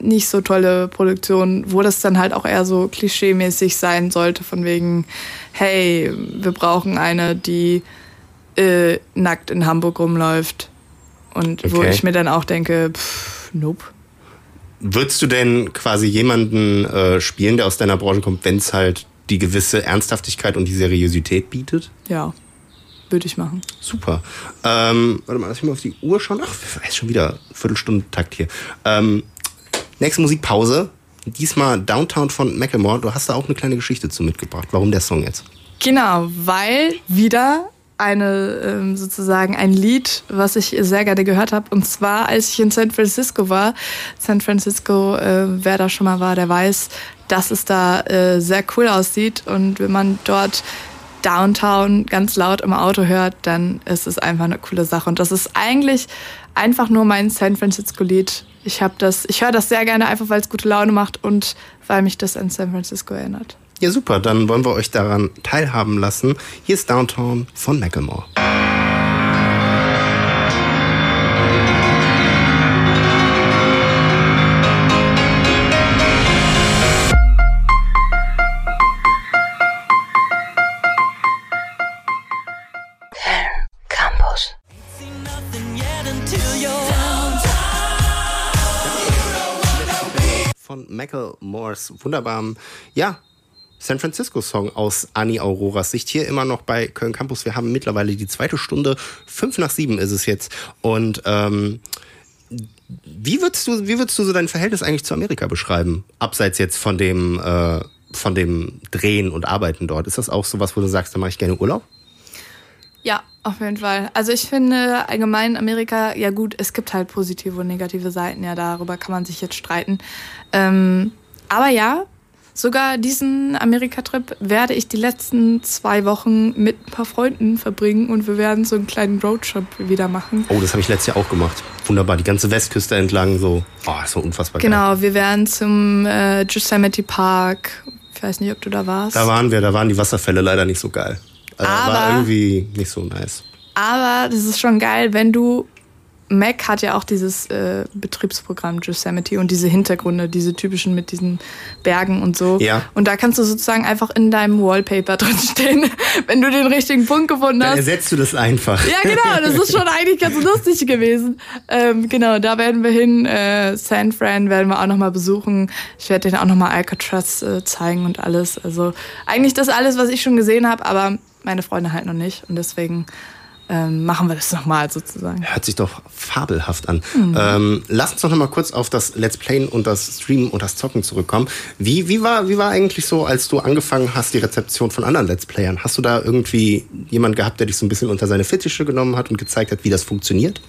nicht so tolle Produktionen, wo das dann halt auch eher so klischeemäßig sein sollte, von wegen, hey, wir brauchen eine, die äh, nackt in Hamburg rumläuft. Und wo Okay. ich mir dann auch denke, pff, nope. Würdest du denn quasi jemanden äh, spielen, der aus deiner Branche kommt, wenn es halt die gewisse Ernsthaftigkeit und die Seriosität bietet? Ja, würde ich machen. Super. Ähm, warte mal, lass mich mal auf die Uhr schauen. Ach, ist schon wieder Viertelstundentakt hier. Ähm, nächste Musikpause. Diesmal Downtown von Macklemore. Du hast da auch eine kleine Geschichte zu mitgebracht. Warum der Song jetzt? Genau, weil wieder eine ähm, sozusagen ein Lied, was ich sehr gerne gehört habe. Und zwar, als ich in San Francisco war. San Francisco, äh, wer da schon mal war, der weiß, dass es da äh, sehr cool aussieht. Und wenn man dort Downtown ganz laut im Auto hört, dann ist es einfach eine coole Sache. Und das ist eigentlich einfach nur mein San Francisco-Lied. Ich habe das, ich höre das sehr gerne, einfach weil es gute Laune macht und weil mich das an San Francisco erinnert. Ja, super. Dann wollen wir euch daran teilhaben lassen. Hier ist Downtown von Macklemore. Macklemores wunderbarem, ja, San Francisco-Song aus Annie Auroras Sicht. Hier immer noch bei Köln Campus. Wir haben mittlerweile die zweite Stunde. Fünf nach sieben ist es jetzt. Und ähm, wie würdest du, wie würdest du so dein Verhältnis eigentlich zu Amerika beschreiben? Abseits jetzt von dem, äh, von dem Drehen und Arbeiten dort. Ist das auch so was, wo du sagst, da mache ich gerne Urlaub? Ja, auf jeden Fall. Also ich finde allgemein Amerika, ja gut, es gibt halt positive und negative Seiten, ja, darüber kann man sich jetzt streiten. Ähm, aber ja, sogar diesen Amerika-Trip werde ich die letzten zwei Wochen mit ein paar Freunden verbringen und wir werden so einen kleinen Roadtrip wieder machen. Oh, das habe ich letztes Jahr auch gemacht. Wunderbar, die ganze Westküste entlang, so, oh, so unfassbar geil. Genau, wir werden zum äh, Yosemite Park. Ich weiß nicht, ob du da warst. Da waren wir, da waren die Wasserfälle leider nicht so geil. Also war Aber- irgendwie nicht so nice. Aber das ist schon geil, wenn du. Mac hat ja auch dieses äh, Betriebsprogramm Yosemite und diese Hintergründe, diese typischen mit diesen Bergen und so. Ja. Und da kannst du sozusagen einfach in deinem Wallpaper <laughs> drinstehen, wenn du den richtigen Punkt gefunden Dann hast. ersetzt du das einfach. Ja, genau, das ist schon eigentlich ganz lustig gewesen. Ähm, genau, da werden wir hin. Äh, San Fran werden wir auch nochmal besuchen. Ich werde denen auch nochmal Alcatraz äh, zeigen und alles. Also eigentlich das alles, was ich schon gesehen habe, aber meine Freunde halt noch nicht. Und deswegen ähm, machen wir das nochmal sozusagen. Hört sich doch fabelhaft an. Mhm. Ähm, lass uns doch noch mal kurz auf das Let's Playen und das Streamen und das Zocken zurückkommen. Wie, wie, war, wie war eigentlich so, als du angefangen hast, die Rezeption von anderen Let's Playern? Hast du da irgendwie jemand gehabt, der dich so ein bisschen unter seine Fittiche genommen hat und gezeigt hat, wie das funktioniert?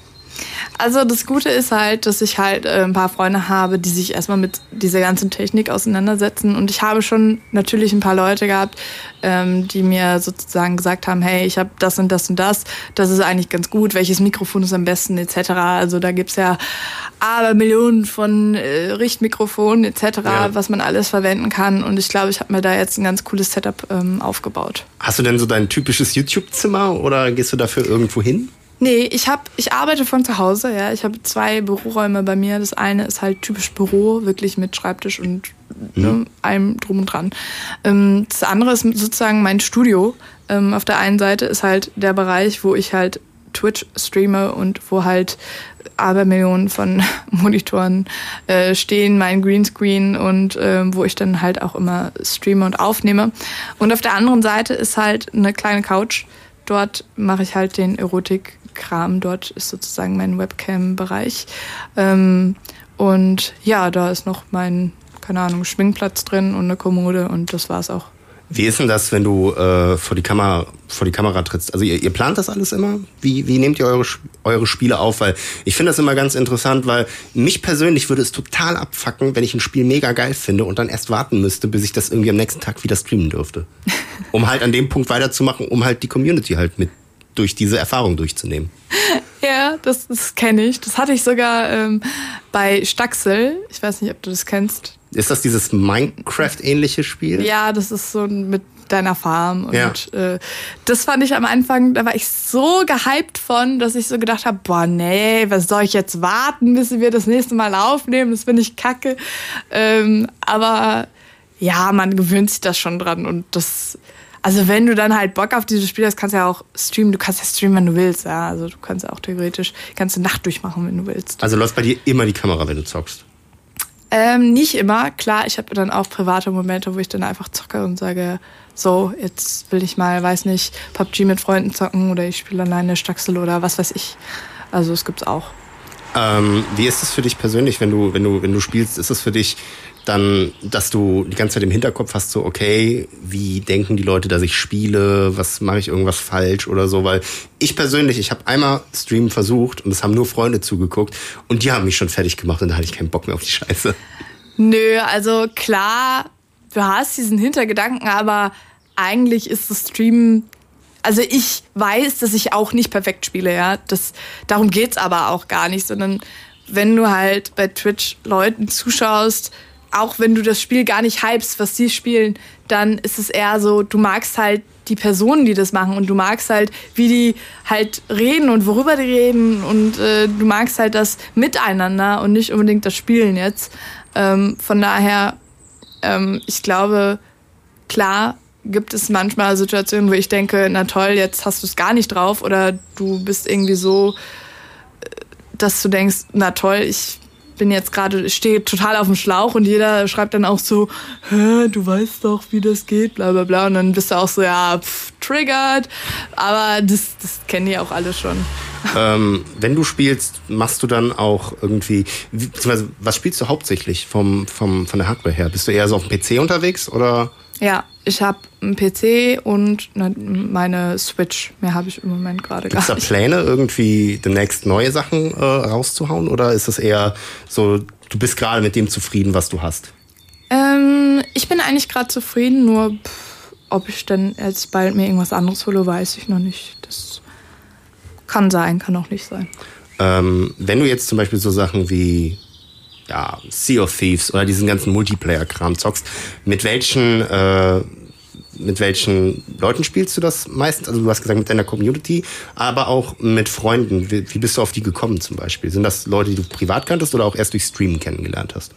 Also das Gute ist halt, dass ich halt äh, ein paar Freunde habe, die sich erstmal mit dieser ganzen Technik auseinandersetzen. Und ich habe schon natürlich ein paar Leute gehabt, ähm, die mir sozusagen gesagt haben, hey, ich habe das und das und das, das ist eigentlich ganz gut, welches Mikrofon ist am besten etc. Also da gibt's ja aber Millionen von äh, Richtmikrofonen etc., Ja. was man alles verwenden kann. Und ich glaube, ich habe mir da jetzt ein ganz cooles Setup ähm, aufgebaut. Hast du denn so dein typisches YouTube-Zimmer oder gehst du dafür irgendwo hin? Nee, ich hab, ich arbeite von zu Hause, ja. Ich habe zwei Büroräume bei mir. Das eine ist halt typisch Büro, wirklich mit Schreibtisch und ne, allem drum und dran. Ähm, das andere ist sozusagen mein Studio. Ähm, auf der einen Seite ist halt der Bereich, wo ich halt Twitch streame und wo halt Abermillionen von <laughs> Monitoren äh, stehen, mein Greenscreen und äh, wo ich dann halt auch immer streame und aufnehme. Und auf der anderen Seite ist halt eine kleine Couch. Dort mache ich halt den Erotik-Kram. Dort ist sozusagen mein Webcam-Bereich. Ähm, und ja, da ist noch mein, keine Ahnung, Schwingplatz drin und eine Kommode und das war's auch. Wie ist denn das, wenn du äh, vor, die Kamera, vor die Kamera trittst? Also ihr, ihr plant das alles immer? Wie, wie nehmt ihr eure, eure Spiele auf? Weil ich finde das immer ganz interessant, weil mich persönlich würde es total abfacken, wenn ich ein Spiel mega geil finde und dann erst warten müsste, bis ich das irgendwie am nächsten Tag wieder streamen dürfte. <laughs> Um halt an dem Punkt weiterzumachen, um halt die Community halt mit durch diese Erfahrung durchzunehmen. Ja, das, das kenne ich. Das hatte ich sogar ähm, bei Staxel. Ich weiß nicht, ob du das kennst. Ist das dieses Minecraft-ähnliche Spiel? Ja, das ist so mit deiner Farm. Und Ja. äh, das fand ich am Anfang, da war ich so gehypt von, dass ich so gedacht habe, boah, nee, was soll ich jetzt warten, bis wir das nächste Mal aufnehmen? Das finde ich kacke. Ähm, aber ja, man gewöhnt sich das schon dran und das. Also wenn du dann halt Bock auf dieses Spiel hast, kannst du ja auch streamen. Du kannst ja streamen, wenn du willst. Ja, also du kannst ja auch theoretisch ganze Nacht durchmachen, wenn du willst. Also läuft bei dir immer die Kamera, wenn du zockst. Ähm, nicht immer, klar, ich habe dann auch private Momente, wo ich dann einfach zocke und sage, so, jetzt will ich mal, weiß nicht, PUBG mit Freunden zocken oder ich spiele alleine Staxel oder was weiß ich. Also es gibt's auch. Ähm, wie ist es für dich persönlich, wenn du, wenn du, wenn du spielst? Ist es für dich dann, dass du die ganze Zeit im Hinterkopf hast, so, okay, wie denken die Leute, dass ich spiele? Was mache ich irgendwas falsch oder so? Weil ich persönlich, ich habe einmal Stream versucht und es haben nur Freunde zugeguckt und die haben mich schon fertig gemacht und da hatte ich keinen Bock mehr auf die Scheiße. Nö, also klar, du hast diesen Hintergedanken, aber eigentlich ist das Streamen. Also ich weiß, dass ich auch nicht perfekt spiele, ja. Das, darum geht's aber auch gar nicht, sondern wenn du halt bei Twitch Leuten zuschaust, auch wenn du das Spiel gar nicht hypst, was sie spielen, dann ist es eher so, du magst halt die Personen, die das machen und du magst halt, wie die halt reden und worüber die reden und äh, du magst halt das Miteinander und nicht unbedingt das Spielen jetzt. Ähm, von daher, ähm, ich glaube, klar gibt es manchmal Situationen, wo ich denke, na toll, jetzt hast du es gar nicht drauf oder du bist irgendwie so, äh, dass du denkst, na toll, ich bin jetzt gerade, stehe total auf dem Schlauch und jeder schreibt dann auch so, Hä, du weißt doch, wie das geht, bla bla bla. Und dann bist du auch so, ja, pff, triggert. Aber das, das kennen die auch alle schon. ähm, wenn du spielst, machst du dann auch irgendwie, wie- beziehungsweise was spielst du hauptsächlich vom, vom, von der Hardware her? Bist du eher so auf dem PC unterwegs oder? Ja, ich habe einen PC und ne- meine Switch. Mehr habe ich im Moment gerade Gibt es gar da nicht. Pläne, irgendwie demnächst neue Sachen äh, rauszuhauen? Oder ist es eher so, du bist gerade mit dem zufrieden, was du hast? Ähm, ich bin eigentlich gerade zufrieden, nur pff, ob ich dann jetzt bald mir irgendwas anderes hole, weiß ich noch nicht. Das kann sein, kann auch nicht sein. Ähm, wenn du jetzt zum Beispiel so Sachen wie ja, Sea of Thieves oder diesen ganzen Multiplayer-Kram zockst, mit welchen, äh, mit welchen Leuten spielst du das meistens? Also du hast gesagt mit deiner Community, aber auch mit Freunden. Wie, wie bist du auf die gekommen zum Beispiel? Sind das Leute, die du privat kanntest oder auch erst durch Streamen kennengelernt hast?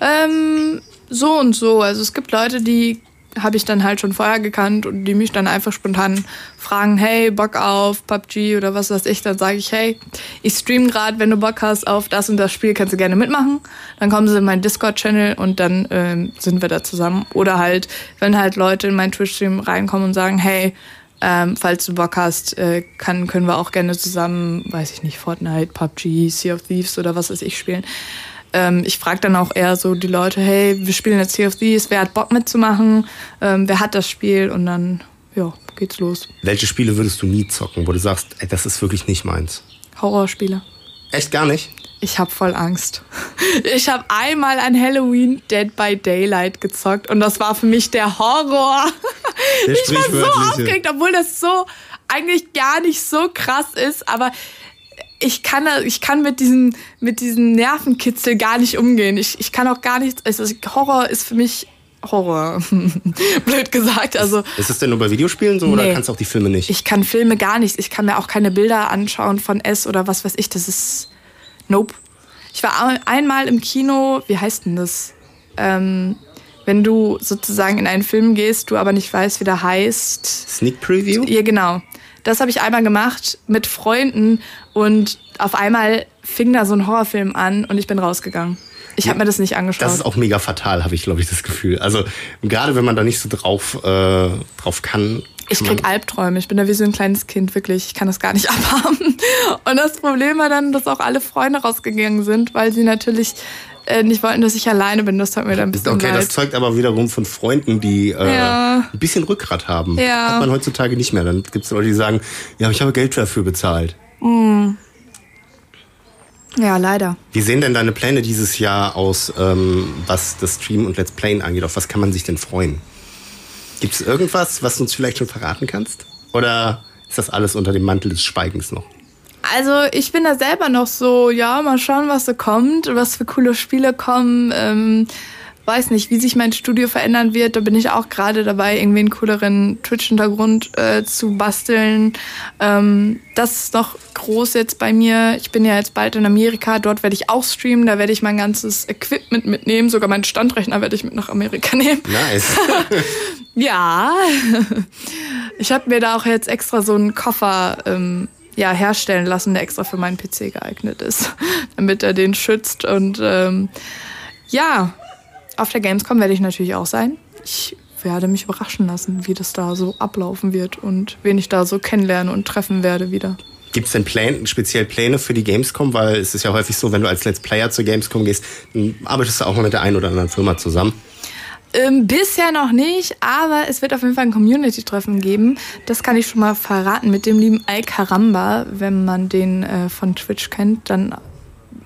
Ähm, so und so. Also es gibt Leute, die habe ich dann halt schon vorher gekannt und die mich dann einfach spontan fragen, hey, Bock auf PUBG oder was weiß ich, dann sage ich, hey, ich stream gerade, wenn du Bock hast auf das und das Spiel, kannst du gerne mitmachen. Dann kommen sie in meinen Discord-Channel und dann ähm, sind wir da zusammen. Oder halt, wenn halt Leute in meinen Twitch-Stream reinkommen und sagen, hey, ähm, falls du Bock hast, äh, kann, können wir auch gerne zusammen, weiß ich nicht, Fortnite, PUBG, Sea of Thieves oder was weiß ich spielen. Ähm, ich frage dann auch eher so die Leute, hey, wir spielen jetzt Sea of Thieves, wer hat Bock mitzumachen, ähm, wer hat das Spiel und dann, ja, geht's los. Welche Spiele würdest du nie zocken, wo du sagst, ey, das ist wirklich nicht meins? Horrorspiele. Echt gar nicht? Ich hab voll Angst. <laughs> Ich habe einmal an Halloween Dead by Daylight gezockt und das war für mich der Horror. <laughs> Der ich war so aufgeregt, obwohl das so eigentlich gar nicht so krass ist, aber ich kann, ich kann mit diesem, mit diesem Nervenkitzel gar nicht umgehen. Ich, ich kann auch gar nichts, also Horror ist für mich Horror. <laughs> Blöd gesagt. Also Ist es denn nur bei Videospielen so oder Nee. kannst du auch die Filme nicht? ich kann Filme gar nicht. Ich kann mir auch keine Bilder anschauen von S oder was weiß ich. Das ist Nope. Ich war ein- einmal im Kino, wie heißt denn das? Ähm, wenn du sozusagen in einen Film gehst, du aber nicht weißt, wie der heißt. Sneak Preview? Ja, genau. Das habe ich einmal gemacht mit Freunden und auf einmal fing da so ein Horrorfilm an und ich bin rausgegangen. Ich habe mir das nicht angeschaut. Das ist auch mega fatal, habe ich, glaube ich, das Gefühl. Also gerade wenn man da nicht so drauf, äh, drauf kann. Ich krieg Albträume. Ich bin da wie so ein kleines Kind, wirklich. Ich kann das gar nicht <laughs> abhaben. Und das Problem war dann, dass auch alle Freunde rausgegangen sind, weil sie natürlich äh, nicht wollten, dass ich alleine bin. Das tut mir dann ein bisschen Okay, das leid. zeugt aber wiederum von Freunden, die äh, Ja. ein bisschen Rückgrat haben. Ja. Hat man heutzutage nicht mehr. Dann gibt es Leute, die sagen, ja, ich habe Geld dafür bezahlt. Ja, leider. Wie sehen denn deine Pläne dieses Jahr aus, ähm, was das Stream und Let's Playen angeht? Auf was kann man sich denn freuen? Gibt es irgendwas, was du uns vielleicht schon verraten kannst? Oder ist das alles unter dem Mantel des Schweigens noch? Also ich bin da selber noch so, ja, mal schauen, was so kommt, was für coole Spiele kommen. Ähm, weiß nicht, wie sich mein Studio verändern wird. Da bin ich auch gerade dabei, irgendwie einen cooleren Twitch-Hintergrund äh, zu basteln. Ähm, das ist noch groß jetzt bei mir. Ich bin ja jetzt bald in Amerika. Dort werde ich auch streamen. Da werde ich mein ganzes Equipment mitnehmen. Sogar meinen Standrechner werde ich mit nach Amerika <laughs> nehmen. Nice. <laughs> Ja, ich habe mir da auch jetzt extra so einen Koffer ähm, ja, herstellen lassen, der extra für meinen PC geeignet ist, <laughs> damit er den schützt. Und ähm, ja, auf der Gamescom werde ich natürlich auch sein. Ich werde mich überraschen lassen, wie das da so ablaufen wird und wen ich da so kennenlernen und treffen werde wieder. Gibt es denn Pläne, speziell Pläne für die Gamescom? Weil es ist ja häufig so, wenn du als Let's Player zur Gamescom gehst, dann arbeitest du auch mal mit der einen oder anderen Firma zusammen. Ähm, bisher noch nicht, aber es wird auf jeden Fall ein Community-Treffen geben. Das kann ich schon mal verraten mit dem lieben Al Caramba, wenn man den äh, von Twitch kennt, dann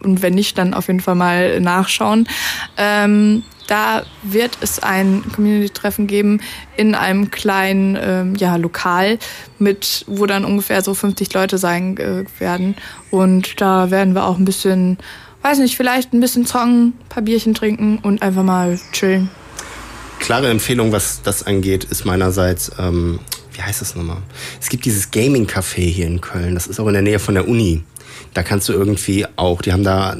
und wenn nicht, dann auf jeden Fall mal nachschauen. Ähm, da wird es ein Community-Treffen geben in einem kleinen ähm, ja, Lokal, mit, wo dann ungefähr so 50 Leute sein äh, werden. Und da werden wir auch ein bisschen, weiß nicht, vielleicht ein bisschen zocken, ein paar Bierchen trinken und einfach mal chillen. Klare Empfehlung, was das angeht, ist meinerseits, ähm, wie heißt das nochmal? Es gibt dieses Gaming-Café hier in Köln, das ist auch in der Nähe von der Uni. Da kannst du irgendwie auch, die haben da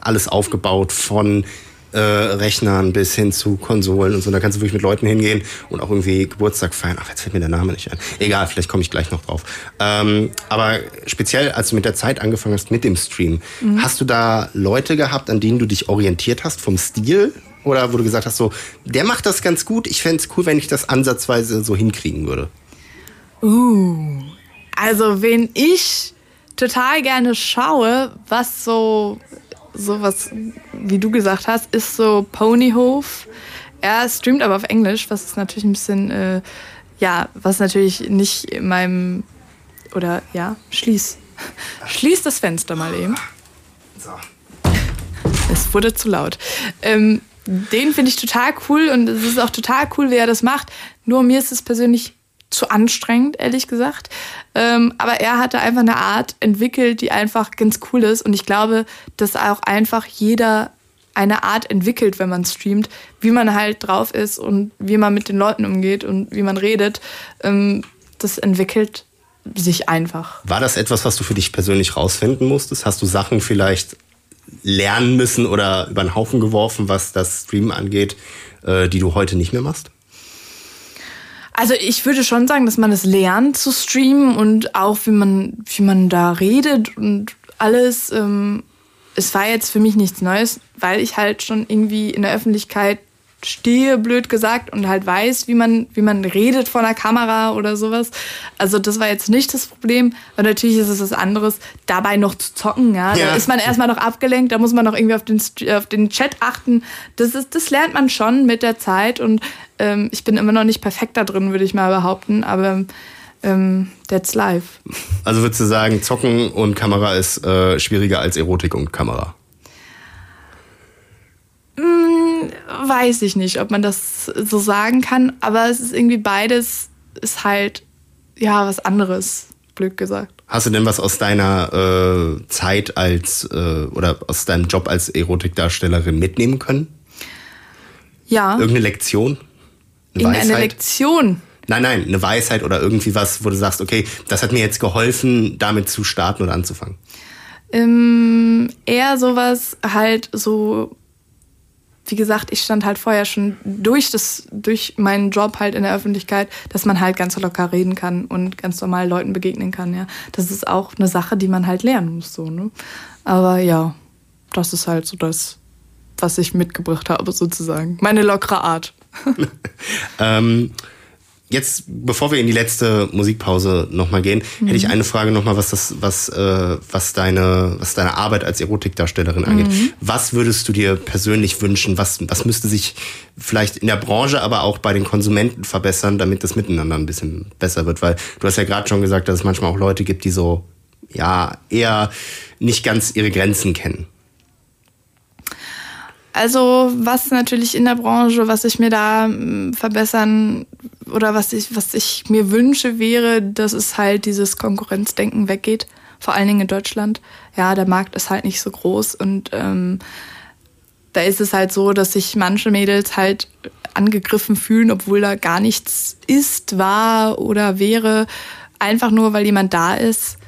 alles aufgebaut von äh, Rechnern bis hin zu Konsolen und so. Da kannst du wirklich mit Leuten hingehen und auch irgendwie Geburtstag feiern. Ach, jetzt fällt mir der Name nicht ein. Egal, vielleicht komme ich gleich noch drauf. Ähm, aber speziell, als du mit der Zeit angefangen hast mit dem Stream, hast du da Leute gehabt, an denen du dich orientiert hast vom Stil? Oder wo du gesagt hast, so, der macht das ganz gut, ich fände es cool, wenn ich das ansatzweise so hinkriegen würde. Uh, also wen ich total gerne schaue, was so sowas, wie du gesagt hast, ist so Ponyhof. Er streamt aber auf Englisch, was ist natürlich ein bisschen, äh, ja, was natürlich nicht in meinem, oder ja, schließ, <laughs> schließ das Fenster mal eben. So. Es wurde zu laut. Ähm, den finde ich total cool und es ist auch total cool, wie er das macht. Nur mir ist es persönlich zu anstrengend, ehrlich gesagt. Ähm, aber er hatte einfach eine Art entwickelt, die einfach ganz cool ist. Und ich glaube, dass auch einfach jeder eine Art entwickelt, wenn man streamt, wie man halt drauf ist und wie man mit den Leuten umgeht und wie man redet. Ähm, das entwickelt sich einfach. War das etwas, was du für dich persönlich rausfinden musstest? Hast du Sachen vielleicht lernen müssen oder über den Haufen geworfen, was das Streamen angeht, äh, die du heute nicht mehr machst? Also ich würde schon sagen, dass man es lernt zu streamen und auch wie man, wie man da redet und alles. Ähm, es war jetzt für mich nichts Neues, weil ich halt schon irgendwie in der Öffentlichkeit stehe, blöd gesagt, und halt weiß, wie man, wie man redet vor einer Kamera oder sowas. Also das war jetzt nicht das Problem. Aber natürlich ist es was anderes, dabei noch zu zocken. Ja? Ja. Da ist man erstmal noch abgelenkt, da muss man noch irgendwie auf den, auf den Chat achten. Das, ist, das lernt man schon mit der Zeit und ähm, ich bin immer noch nicht perfekt da drin, würde ich mal behaupten, aber ähm, that's life. Also würdest du sagen, Zocken und Kamera ist äh, schwieriger als Erotik und Kamera? Weiß ich nicht, ob man das so sagen kann, aber es ist irgendwie beides ist halt ja was anderes, blöd gesagt. Hast du denn was aus deiner äh, Zeit als äh, oder aus deinem Job als Erotikdarstellerin mitnehmen können? Ja. Irgendeine Lektion? Eine Irgendeine Weisheit? Lektion. Nein, nein, eine Weisheit oder irgendwie was, wo du sagst, okay, das hat mir jetzt geholfen, damit zu starten oder anzufangen. Ähm, eher sowas halt so, wie gesagt, ich stand halt vorher schon durch das, durch meinen Job halt in der Öffentlichkeit, dass man halt ganz locker reden kann und ganz normal Leuten begegnen kann, ja. Das ist auch eine Sache, die man halt lernen muss, so, ne. Aber ja, das ist halt so das, was ich mitgebracht habe, sozusagen. Meine lockere Art. <laughs> <laughs> ähm, jetzt, bevor wir in die letzte Musikpause nochmal gehen, mhm. hätte ich mhm. eine Frage nochmal, was das, was, äh, was deine, was deine Arbeit als Erotikdarstellerin angeht. Mhm. Was würdest du dir persönlich wünschen? Was, was müsste sich vielleicht in der Branche, aber auch bei den Konsumenten verbessern, damit das Miteinander ein bisschen besser wird? Weil du hast ja gerade schon gesagt, dass es manchmal auch Leute gibt, die so, ja, eher nicht ganz ihre Grenzen kennen. Also was natürlich in der Branche, was ich mir da hm, verbessern oder was ich, was ich mir wünsche, wäre, dass es halt dieses Konkurrenzdenken weggeht, vor allen Dingen in Deutschland. Ja, der Markt ist halt nicht so groß und ähm, da ist es halt so, dass sich manche Mädels halt angegriffen fühlen, obwohl da gar nichts ist, war oder wäre, einfach nur weil jemand da ist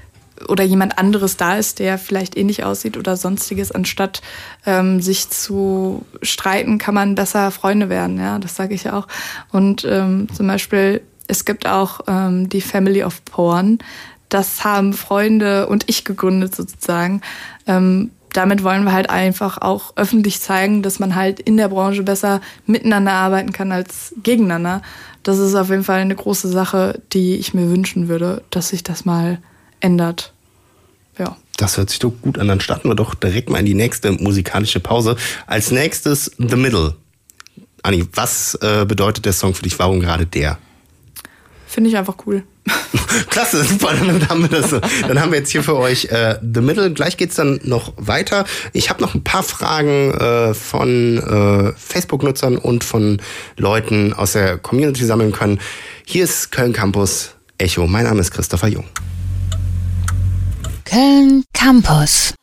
oder jemand anderes da ist, der vielleicht ähnlich aussieht oder sonstiges, anstatt ähm, sich zu streiten, kann man besser Freunde werden. Ja, das sage ich auch. Und ähm, zum Beispiel, es gibt auch ähm, die Family of Porn. Das haben Freunde und ich gegründet sozusagen. Ähm, damit wollen wir halt einfach auch öffentlich zeigen, dass man halt in der Branche besser miteinander arbeiten kann als gegeneinander. Das ist auf jeden Fall eine große Sache, die ich mir wünschen würde, dass sich das mal ändert. Ja. Das hört sich doch gut an. Dann starten wir doch direkt mal in die nächste musikalische Pause. Als nächstes The Middle. Anni, was äh, bedeutet der Song für dich? Warum gerade der? Finde ich einfach cool. <laughs> Klasse, super. Dann haben wir das. Dann haben wir jetzt hier für euch äh, The Middle. Gleich geht's dann noch weiter. Ich habe noch ein paar Fragen äh, von äh, Facebook-Nutzern und von Leuten aus der Community sammeln können. Hier ist Köln Campus Echo. Mein Name ist Christopher Jung. Köln Campus.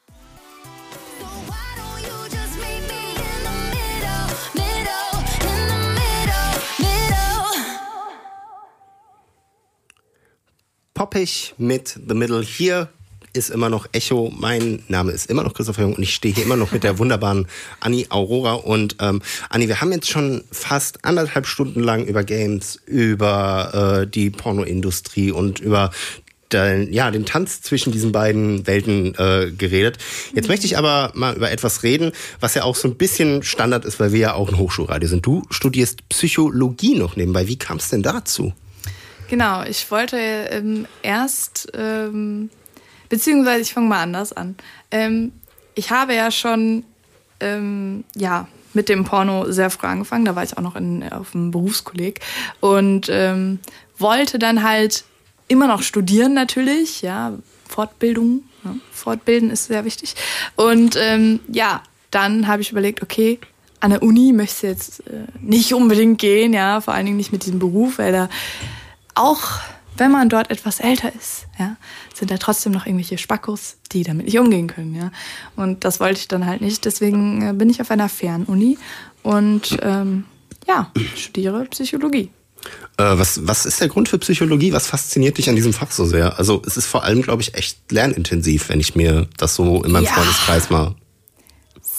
Poppig mit The Middle. Hier ist immer noch Echo. Mein Name ist immer noch Christopher Jung und ich stehe hier immer noch mit der wunderbaren <laughs> Anni Aurora. Und ähm, Anni, wir haben jetzt schon fast anderthalb Stunden lang über Games, über äh, die Pornoindustrie und über den, ja, den Tanz zwischen diesen beiden Welten äh, geredet. Jetzt möchte ich aber mal über etwas reden, was ja auch so ein bisschen Standard ist, weil wir ja auch ein Hochschulradio sind. Du studierst Psychologie noch nebenbei. Wie kam es denn dazu? Genau, ich wollte ähm, erst, ähm, beziehungsweise ich fange mal anders an. Ähm, ich habe ja schon, ähm, ja, mit dem Porno sehr früh angefangen. Da war ich auch noch in, auf dem Berufskolleg und ähm, wollte dann halt immer noch studieren natürlich, ja, Fortbildung, ja, Fortbilden ist sehr wichtig. Und ähm, ja, dann habe ich überlegt, okay, an der Uni möchte ich jetzt äh, nicht unbedingt gehen, ja, vor allen Dingen nicht mit diesem Beruf, weil da auch wenn man dort etwas älter ist, ja, sind da trotzdem noch irgendwelche Spackos, die damit nicht umgehen können, ja. Und das wollte ich dann halt nicht. Deswegen äh, bin ich auf einer Fernuni und ähm, ja, studiere Psychologie. Äh, was, was ist der Grund für Psychologie? Was fasziniert dich an diesem Fach so sehr? Also es ist vor allem, glaube ich, echt lernintensiv, wenn ich mir das so in meinem ja. Freundeskreis mal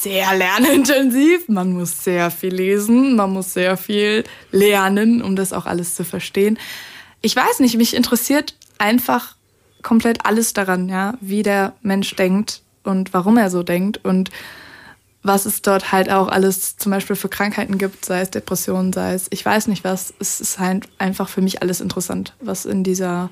sehr lernintensiv. Man muss sehr viel lesen, man muss sehr viel lernen, um das auch alles zu verstehen. Ich weiß nicht, mich interessiert einfach komplett alles daran, ja, wie der Mensch denkt und warum er so denkt und was es dort halt auch alles zum Beispiel für Krankheiten gibt, sei es Depressionen, sei es, ich weiß nicht was. Es ist halt einfach für mich alles interessant, was in dieser,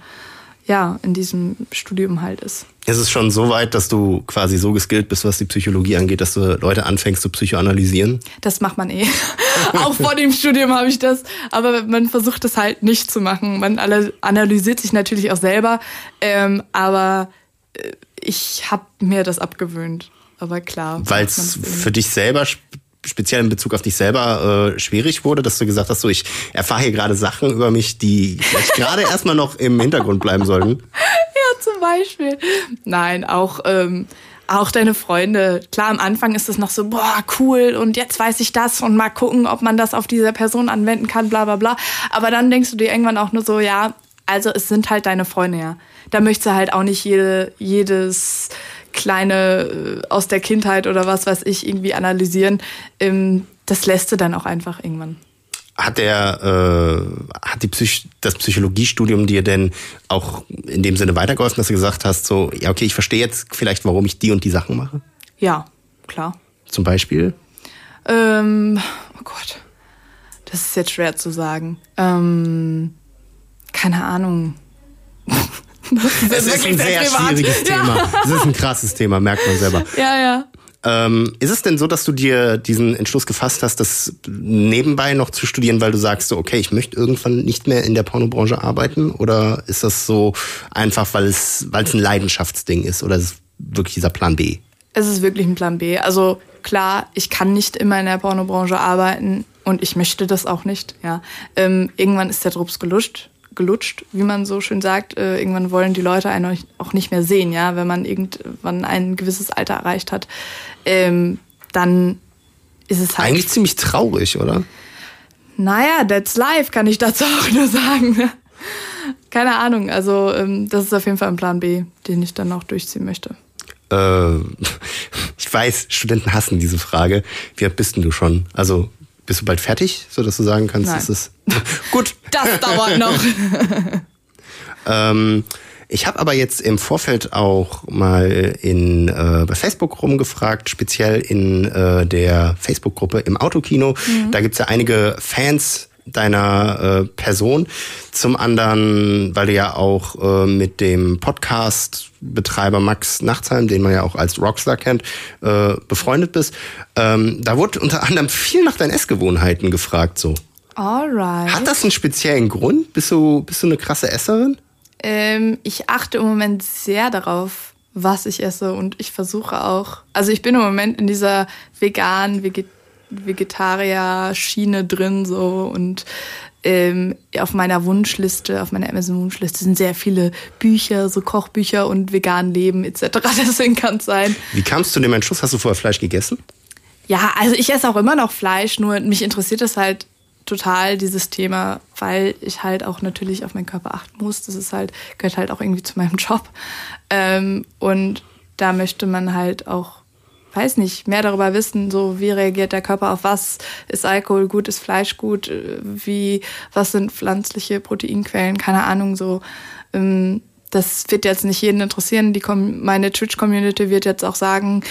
ja, in diesem Studium halt ist. Ist es schon so weit, dass du quasi so geskillt bist, was die Psychologie angeht, dass du Leute anfängst zu psychoanalysieren? Das macht man eh. <laughs> auch vor dem Studium habe ich das, aber man versucht das halt nicht zu machen. Man analysiert sich natürlich auch selber, ähm, aber äh, ich habe mir das abgewöhnt aber klar. Weil es für dich selber speziell in Bezug auf dich selber äh, schwierig wurde, dass du gesagt hast, so ich erfahre hier gerade Sachen über mich, die vielleicht <laughs> gerade erstmal noch im Hintergrund bleiben sollten? <laughs> Ja, zum Beispiel. Nein, auch, ähm, auch deine Freunde. Klar, am Anfang ist es noch so, boah, cool, und jetzt weiß ich das und mal gucken, ob man das auf diese Person anwenden kann, bla bla bla. Aber dann denkst du dir irgendwann auch nur so, ja, also es sind halt deine Freunde, ja. Da möchtest du halt auch nicht jede, jedes kleine äh, aus der Kindheit oder was weiß ich irgendwie analysieren. Ähm, das lässt du dann auch einfach irgendwann. Hat der, äh, hat die Psych das Psychologiestudium dir denn auch in dem Sinne weitergeholfen, dass du gesagt hast, so, ja, okay, ich verstehe jetzt vielleicht, warum ich die und die Sachen mache? Ja, klar. Zum Beispiel? Ähm, oh Gott. Das ist jetzt schwer zu sagen. Ähm, keine Ahnung. <laughs> Das ist, ist ein sehr privat. schwieriges ja. Thema. Das ist ein krasses Thema, merkt man selber. Ja, ja. Ähm, ist es denn so, dass du dir diesen Entschluss gefasst hast, das nebenbei noch zu studieren, weil du sagst so, okay, ich möchte irgendwann nicht mehr in der Pornobranche arbeiten? Oder ist das so einfach, weil es, weil es ein Leidenschaftsding ist? Oder ist es wirklich dieser Plan B? Es ist wirklich ein Plan B. Also klar, ich kann nicht immer in der Pornobranche arbeiten und ich möchte das auch nicht. Ja, ähm, irgendwann ist der Drops geluscht gelutscht, wie man so schön sagt. Äh, irgendwann wollen die Leute einen auch nicht mehr sehen, ja, wenn man irgendwann ein gewisses Alter erreicht hat. Ähm, dann ist es halt. Eigentlich ziemlich traurig, oder? Naja, that's life, kann ich dazu auch nur sagen. Keine Ahnung. Also, ähm, das ist auf jeden Fall ein Plan B, den ich dann auch durchziehen möchte. Äh, <laughs> ich weiß, Studenten hassen diese Frage. Wie alt bist denn du schon? Also, bist du bald fertig, sodass du sagen kannst, Nein. das ist. <laughs> Gut. Das dauert noch. <laughs> ähm, ich habe aber jetzt im Vorfeld auch mal in äh, bei Facebook rumgefragt, speziell in äh, der Facebook-Gruppe im Autokino. Mhm. Da gibt's ja einige Fans deiner äh, Person. Zum anderen, weil du ja auch äh, mit dem Podcast-Betreiber Max Nachtsheim, den man ja auch als Rockstar kennt, äh, befreundet bist. Ähm, da wurde unter anderem viel nach deinen Essgewohnheiten gefragt. So. Alright. Hat das einen speziellen Grund? Bist du, bist du eine krasse Esserin? Ähm, ich achte im Moment sehr darauf, was ich esse und ich versuche auch, also ich bin im Moment in dieser vegan, veget Vegetarier-Schiene drin so und ähm, auf meiner Wunschliste, auf meiner Amazon-Wunschliste sind sehr viele Bücher, so Kochbücher und vegan Leben etc. <laughs> Deswegen kann es sein. Wie kamst du zu dem Entschluss? Hast du vorher Fleisch gegessen? Ja, also ich esse auch immer noch Fleisch, nur mich interessiert es halt total dieses Thema, weil ich halt auch natürlich auf meinen Körper achten muss. Das ist halt, gehört halt auch irgendwie zu meinem <laughs> Job. Ähm, und da möchte man halt auch weiß nicht, mehr darüber wissen, so wie reagiert der Körper auf was, ist Alkohol gut, ist Fleisch gut, äh, wie, was sind pflanzliche Proteinquellen, keine Ahnung, so. Ähm, das wird jetzt nicht jeden interessieren. Die, meine Twitch-Community wird jetzt auch sagen,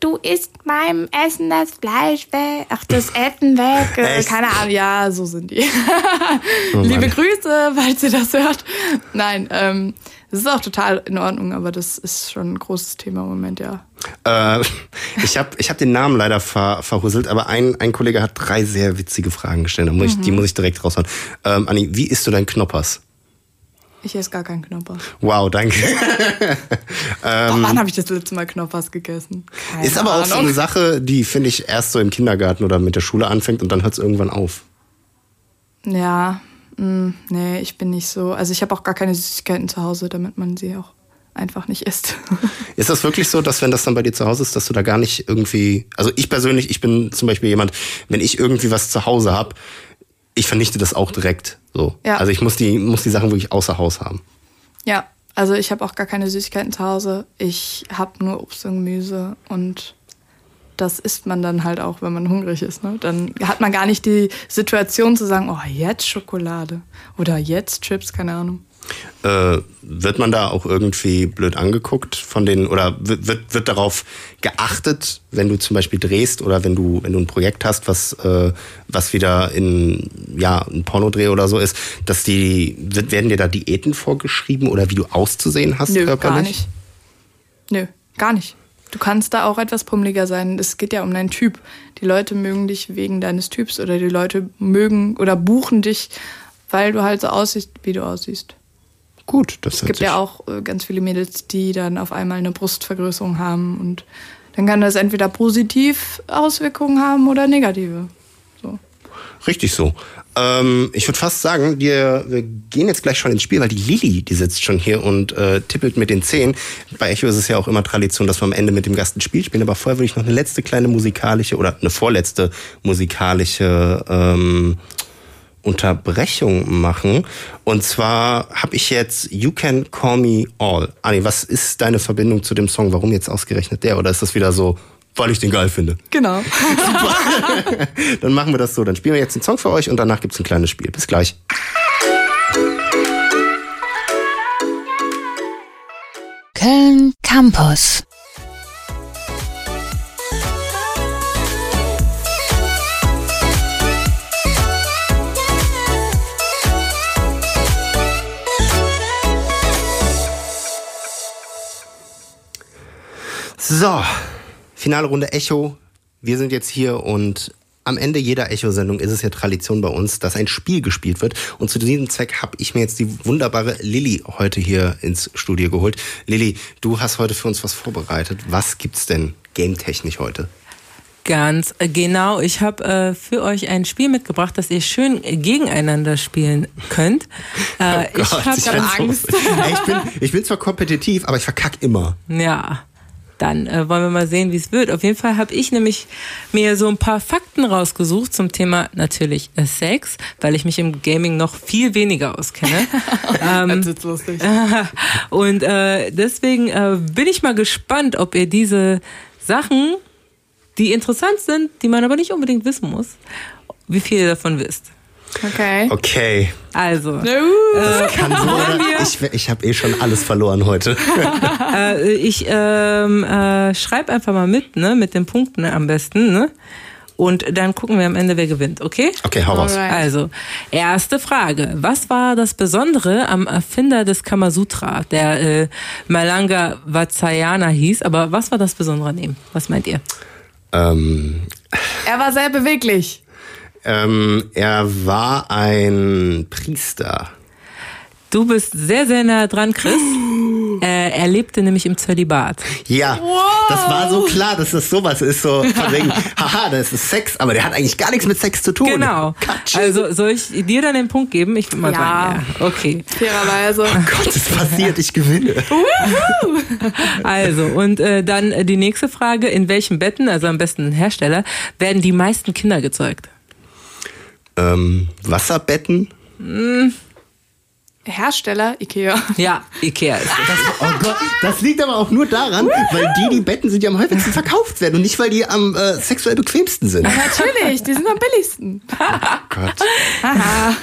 du isst meinem Essen das Fleisch weg, ach, das Essen weg. Äh, keine Ahnung, ja, so sind die. Oh Liebe Grüße, falls ihr das hört. Nein, ähm, das ist auch total in Ordnung, aber das ist schon ein großes Thema im Moment, ja. Äh, <laughs> ich habe ich hab den Namen leider ver, verhusselt, aber ein, ein Kollege hat drei sehr witzige Fragen gestellt. Muss ich, Die mhm. muss ich direkt raushauen. Ähm, Anni, wie isst du dein Knoppers? Ich esse gar keinen Knoppers. Wow, danke. <laughs> ähm, wann habe ich das letzte Mal Knoppers gegessen? Keine ist aber auch so eine Sache, die, finde ich, erst so im Kindergarten oder mit der Schule anfängt und dann hört es irgendwann auf. Ja, Mm, nee, ich bin nicht so. Also ich habe auch gar keine Süßigkeiten zu Hause, damit man sie auch einfach nicht isst. <laughs> Ist das wirklich so, dass wenn das dann bei dir zu Hause ist, dass du da gar nicht irgendwie. Also ich persönlich, ich bin zum Beispiel jemand, wenn ich irgendwie was zu Hause habe, ich vernichte das auch direkt. So. Ja. Also ich muss die, muss die Sachen wirklich außer Haus haben. Ja, also ich habe auch gar keine Süßigkeiten zu Hause. Ich habe nur Obst und Gemüse und das isst man dann halt auch, wenn man hungrig ist. Ne? Dann hat man gar nicht die Situation zu sagen, oh, jetzt Schokolade oder jetzt Chips, keine Ahnung. Äh, wird man da auch irgendwie blöd angeguckt von den oder wird, wird darauf geachtet, wenn du zum Beispiel drehst oder wenn du wenn du ein Projekt hast, was äh, was wieder in ja ein Pornodreh oder so ist, dass die werden dir da Diäten vorgeschrieben oder wie du auszusehen hast Nö, körperlich? Gar nicht. Nö, gar nicht. Du kannst da auch etwas pummeliger sein. Es geht ja um deinen Typ. Die Leute mögen dich wegen deines Typs oder die Leute mögen oder buchen dich, weil du halt so aussiehst, wie du aussiehst. Gut, das Es gibt ja auch äh, ganz viele Mädels, die dann auf einmal eine Brustvergrößerung haben und dann kann das entweder positiv Auswirkungen haben oder negative. So. Richtig so. Ähm, ich würde fast sagen, wir, wir gehen jetzt gleich schon ins Spiel, weil die Lilly, die sitzt schon hier und äh, tippelt mit den Zehen. Bei Echo ist es ja auch immer Tradition, dass wir am Ende mit dem Gast ein Spiel spielen. Aber vorher würde ich noch eine letzte kleine musikalische oder eine vorletzte musikalische ähm, Unterbrechung machen. Und zwar habe ich jetzt You Can Call Me All. Anni, was ist deine Verbindung zu dem Song? Warum jetzt ausgerechnet der? Oder ist das wieder so, weil ich den geil finde? Genau. <laughs> Dann machen wir das so. Dann spielen wir jetzt den Song für euch und danach gibt's ein kleines Spiel. Bis gleich. Köln Campus. So, finale Runde Echo. Wir sind jetzt hier und am Ende jeder Echo-Sendung ist es ja Tradition bei uns, dass ein Spiel gespielt wird. Und zu diesem Zweck habe ich mir jetzt die wunderbare Lilly heute hier ins Studio geholt. Lilly, du hast heute für uns was vorbereitet. Was gibt's denn game-technisch heute? Ganz äh, genau. Ich habe äh, für euch ein Spiel mitgebracht, das ihr schön gegeneinander spielen könnt. Äh, <laughs> Oh ich Gott, habe ich bin Angst. So, <laughs> ich, bin, ich bin zwar kompetitiv, aber ich verkack immer. Ja, dann äh, wollen wir mal sehen, wie es wird. Auf jeden Fall habe ich nämlich mir so ein paar Fakten rausgesucht zum Thema natürlich äh, Sex, weil ich mich im Gaming noch viel weniger auskenne. <laughs> ähm, Das ist lustig. <laughs> und äh, deswegen äh, bin ich mal gespannt, ob ihr diese Sachen, die interessant sind, die man aber nicht unbedingt wissen muss, wie viel ihr davon wisst. Okay. Okay. Also, Uh, Kann so ich ich habe eh schon alles verloren heute. <laughs> äh, ich ähm, äh, schreibe einfach mal mit, ne, mit den Punkten am besten, ne? Und dann gucken wir am Ende, wer gewinnt, okay? Okay, hau raus. Alright. Also, erste Frage. Was war das Besondere am Erfinder des Kamasutra, der äh, Malanga Vatsayana hieß? Aber was war das Besondere an ihm? Was meint ihr? Ähm, er war sehr beweglich. Ähm, er war ein Priester. Du bist sehr, sehr nah dran, Chris. <gasps> äh, er lebte nämlich im Zölibat. Ja, das war so klar, dass das sowas ist. So <laughs> von wegen, haha, das ist Sex, aber der hat eigentlich gar nichts mit Sex zu tun. Genau. Katsching. Also soll ich dir dann den Punkt geben? Ich würde mal Ja. sagen, ja. Okay. Fairerweise. Oh Gott, es <laughs> passiert, ich gewinne. <laughs> Also, und äh, dann äh, die nächste Frage. In welchen Betten, also am besten Hersteller, werden die meisten Kinder gezeugt? Ähm, Wasserbetten? Hersteller, Ikea. Ja, Ikea ist. Das, <laughs> oh Gott, das liegt aber auch nur daran, weil die, die Betten sind, die am häufigsten verkauft werden und nicht, weil die am äh, sexuell bequemsten sind. Natürlich, die sind am billigsten. <laughs> Gott.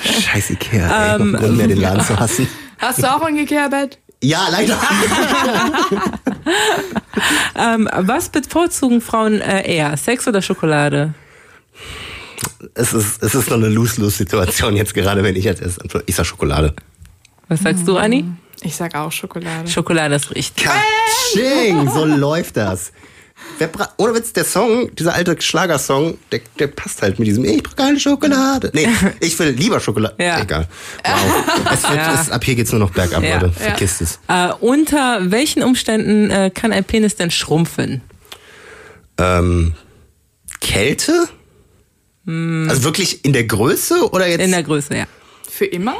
Scheiß Ikea, ey. Ähm, Grund mehr, den Laden zu hassen. Hast du auch ein Ikea-Bett? Ja, leider. <laughs> Ähm, was bevorzugen Frauen äh, eher? Sex oder Schokolade? Es ist, es ist noch eine Lose-Lose-Situation jetzt gerade, wenn ich jetzt erst antworte. Ich sag Schokolade. Was sagst du, Anni? Ich sag auch Schokolade. Schokolade ist richtig. Katsching, so läuft das. Wer Ohne Witz, der Song, dieser alte Schlagersong, der, der passt halt mit diesem Ich brauche keine Schokolade. Nee, <laughs> ich will lieber Schokolade. Ja. Egal. Wow. Es wird, Ja. es, ab hier geht's nur noch bergab, Ja. Leute. Ja. Vergisst es. Äh, unter welchen Umständen äh, kann ein Penis denn schrumpfen? Ähm, Kälte? Also wirklich in der Größe oder jetzt? In der Größe, ja. Für immer?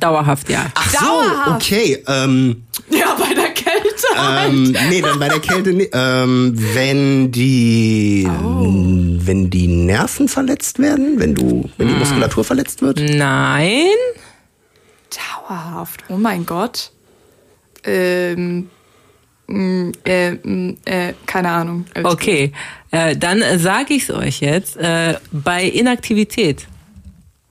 Dauerhaft, ja. Ach so, Dauerhaft. okay. Ähm, ja, bei der Kälte. ähm, nee, dann bei der Kälte, nee, ähm, wenn die, wenn die Nerven verletzt werden, wenn du, wenn die Muskulatur verletzt wird. Nein. Dauerhaft. Oh mein Gott. Ähm. Mh, Äh, mh, äh, keine Ahnung. Okay, äh, dann sage ich es euch jetzt. Äh, bei Inaktivität,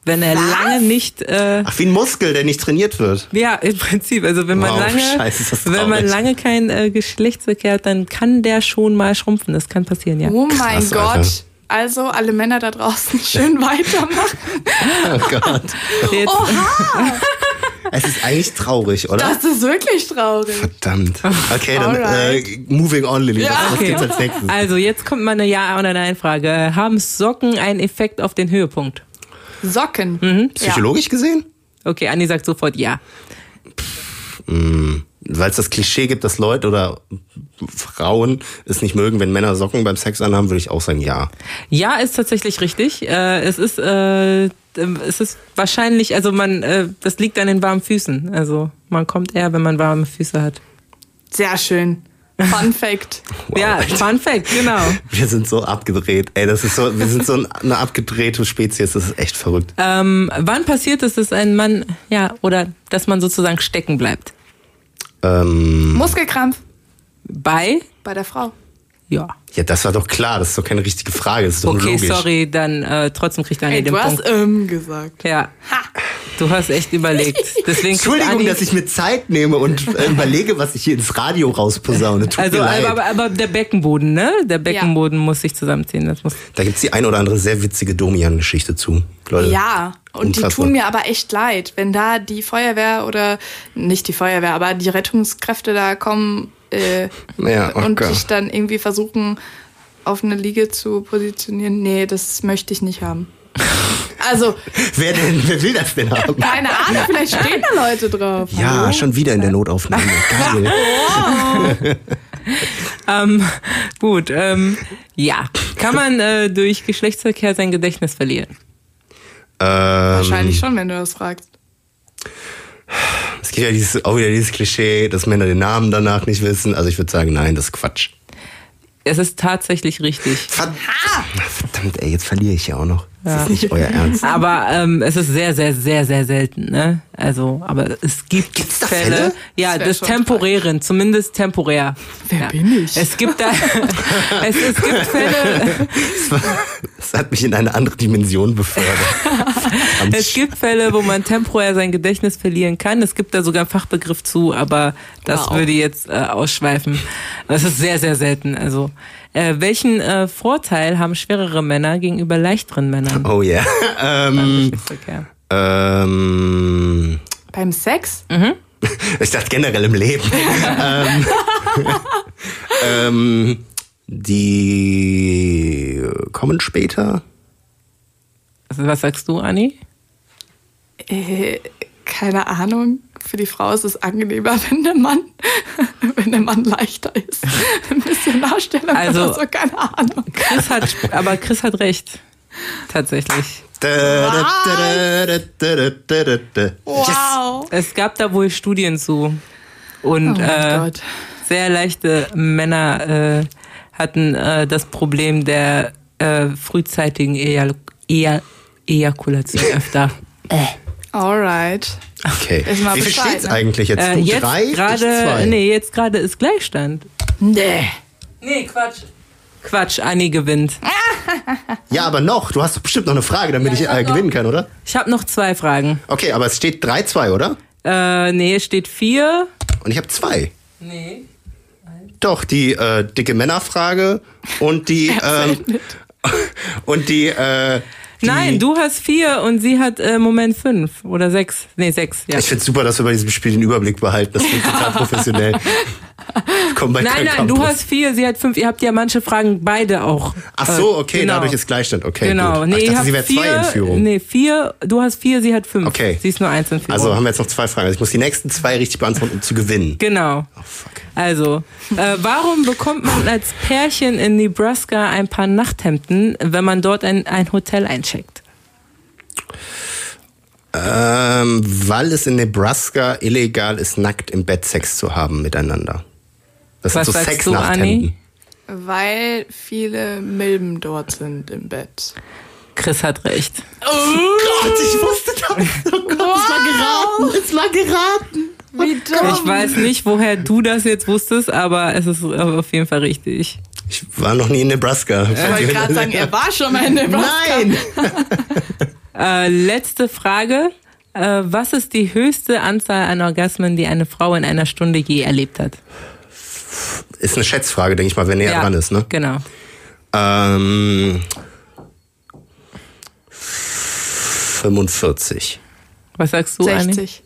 wenn er lange nicht, äh, Ach, wie ein Muskel, der nicht trainiert wird. ja, im Prinzip, also wenn man Wow, lange, scheiße, ist das wenn man lange kein äh, Geschlechtsverkehr hat, dann kann der schon mal schrumpfen. Das kann passieren, ja. Oh mein Krass, Gott. Alter. Also, alle Männer da draußen <laughs> schön weitermachen. Oh Gott. Jetzt, Es ist eigentlich traurig, oder? Das ist wirklich traurig. Verdammt. Okay, dann äh, moving on, Lilly. Ja. Was, was Okay. gibt's als nächstes? Also jetzt kommt mal eine Ja- oder Nein-Frage. Haben Socken einen Effekt auf den Höhepunkt? Socken. Mhm. Psychologisch gesehen? Okay, Anni sagt sofort Ja. Weil es das Klischee gibt, dass Leute oder Frauen es nicht mögen, wenn Männer Socken beim Sex anhaben, würde ich auch sagen, ja. Ja, ist tatsächlich richtig. Äh, es ist äh, es ist wahrscheinlich, also man, äh, das liegt an den warmen Füßen. Also man kommt eher, wenn man warme Füße hat. Sehr schön. Fun <laughs> Fact. ja, Fun Fact, genau. Wir sind so abgedreht. Ey, das ist so, wir sind so eine abgedrehte Spezies, das ist echt verrückt. Ähm, wann passiert es, dass ein Mann, ja, oder dass man sozusagen stecken bleibt? Ähm, Muskelkrampf Bei? bei der Frau. Ja. ja, das war doch klar, das ist doch keine richtige Frage, das ist doch Okay, logisch. sorry, dann äh, trotzdem kriegt Anni Ey, den du hast Punkt. ähm gesagt. Ja. Du hast echt überlegt. <laughs> Deswegen Entschuldigung, Anni- dass ich mir Zeit nehme und <laughs> äh, überlege, was ich hier ins Radio rausposaune. Tut Also, mir leid. aber, aber, aber der Beckenboden, ne? Der Beckenboden muss sich zusammenziehen. Das muss. da gibt's die ein oder andere sehr witzige Domian-Geschichte zu. Leute. Ja, und die tun mir aber echt leid, wenn da die Feuerwehr oder nicht die Feuerwehr, aber die Rettungskräfte da kommen äh, Ja, oh und dich dann irgendwie versuchen, auf eine Liege zu positionieren. Nee, das möchte ich nicht haben. <laughs> Also, Wer denn, wer will das denn haben? keine Ahnung, vielleicht stehen da Leute drauf. Ja, Hallo? schon wieder in der Notaufnahme. Geil. <laughs> Ähm, gut, ähm, ja. Kann man äh, durch Geschlechtsverkehr sein Gedächtnis verlieren? Ähm, Wahrscheinlich schon, wenn du das fragst. Es gibt ja dieses, auch wieder dieses Klischee, dass Männer den Namen danach nicht wissen. Also ich würde sagen, nein, das ist Quatsch. Es ist tatsächlich richtig. Verdammt, verdammt ey, jetzt verliere ich ja auch noch. Das ist nicht euer Ernst. Aber ähm, es ist sehr, sehr, sehr, sehr selten, ne? Also, aber es gibt Gibt's da Fälle. Fälle? Ja, des Temporären, zumindest temporär. Wer ja. bin ich? Es gibt da, <laughs> es, es gibt Fälle, Das, war, das hat mich in eine andere Dimension befördert. <laughs> Es gibt Fälle, wo man temporär sein Gedächtnis verlieren kann. Es gibt da sogar einen Fachbegriff zu, aber das Wow. würde jetzt äh, ausschweifen. Das ist sehr, sehr selten. Also, äh, welchen äh, Vorteil haben schwerere Männer gegenüber leichteren Männern? Oh yeah. <laughs> <laughs> ähm, ähm, Beim Sex? <laughs> ich dachte generell im Leben. ähm, ähm, die kommen später. Also, was sagst du, Anni? Äh, keine Ahnung, für die Frau ist es angenehmer, <laughs> wenn der Mann, wenn der Mann leichter ist. Ein bisschen Darstellung also, oder so, keine Ahnung. Chris hat, aber Chris hat recht. Tatsächlich. Wow. Yes. Es gab da wohl Studien zu. Und oh äh, sehr leichte Männer äh, hatten äh, das Problem der äh, frühzeitigen Ejak Ejakulation öfter. äh. Alright. Okay. Wie viel steht's ne? eigentlich jetzt? Äh, Du jetzt drei, zwei. nee, jetzt gerade ist Gleichstand. Nee. Nee, Quatsch. Quatsch, Anni gewinnt. Ja, aber noch. Du hast doch bestimmt noch eine Frage, damit Ja, ich ich äh, noch- gewinnen kann, oder? Ich habe noch zwei Fragen. Okay, aber es steht 3-2, oder? Äh, nee, es steht vier. Und ich habe zwei. Nee. Doch, die äh, dicke Männerfrage und die <laughs> ähm, <laughs> und die, äh, die Nein, du hast vier und sie hat äh, Moment fünf oder sechs. Nee, sechs, ja. Ich find's super, dass wir bei diesem Spiel den Überblick behalten. Das klingt total <laughs> professionell. Komm Nein, nein, du Campus. hast vier, sie hat fünf. Ihr habt ja manche Fragen beide auch. Ach so, Äh, okay, genau. dadurch ist Gleichstand. Okay, Genau. gut. Ach, Nee, ich ihr dachte, sie wäre zwei in Führung. Nee, vier, du hast vier, sie hat fünf. Okay. Sie ist nur eins in Führung. Also haben wir jetzt noch zwei Fragen. Also ich muss die nächsten zwei richtig beantworten, um zu gewinnen. Genau. Oh, fuck. Also, äh, warum bekommt man als Pärchen in Nebraska ein paar Nachthemden, wenn man dort ein, ein Hotel eincheckt? Ähm, weil es in Nebraska illegal ist, nackt im Bett Sex zu haben miteinander. Das Was sind so sagst du, Sexnachthemden. Weil viele Milben dort sind im Bett. Chris hat recht. Gott, ich wusste das. Oh Gott, es war geraten. Es war geraten. Wie dumm. Ich weiß nicht, woher du das jetzt wusstest, aber es ist auf jeden Fall richtig. Ich war noch nie in Nebraska. Ich wollte <laughs> gerade sagen, er war schon mal in Nebraska. Nein! <laughs> Äh, letzte Frage. Äh, was ist die höchste Anzahl an Orgasmen, die eine Frau in einer Stunde je erlebt hat? Ist eine Schätzfrage, denke ich mal, wer näher dran ist, ne? Genau. Ähm, 45. Was sagst du, Anni? 60.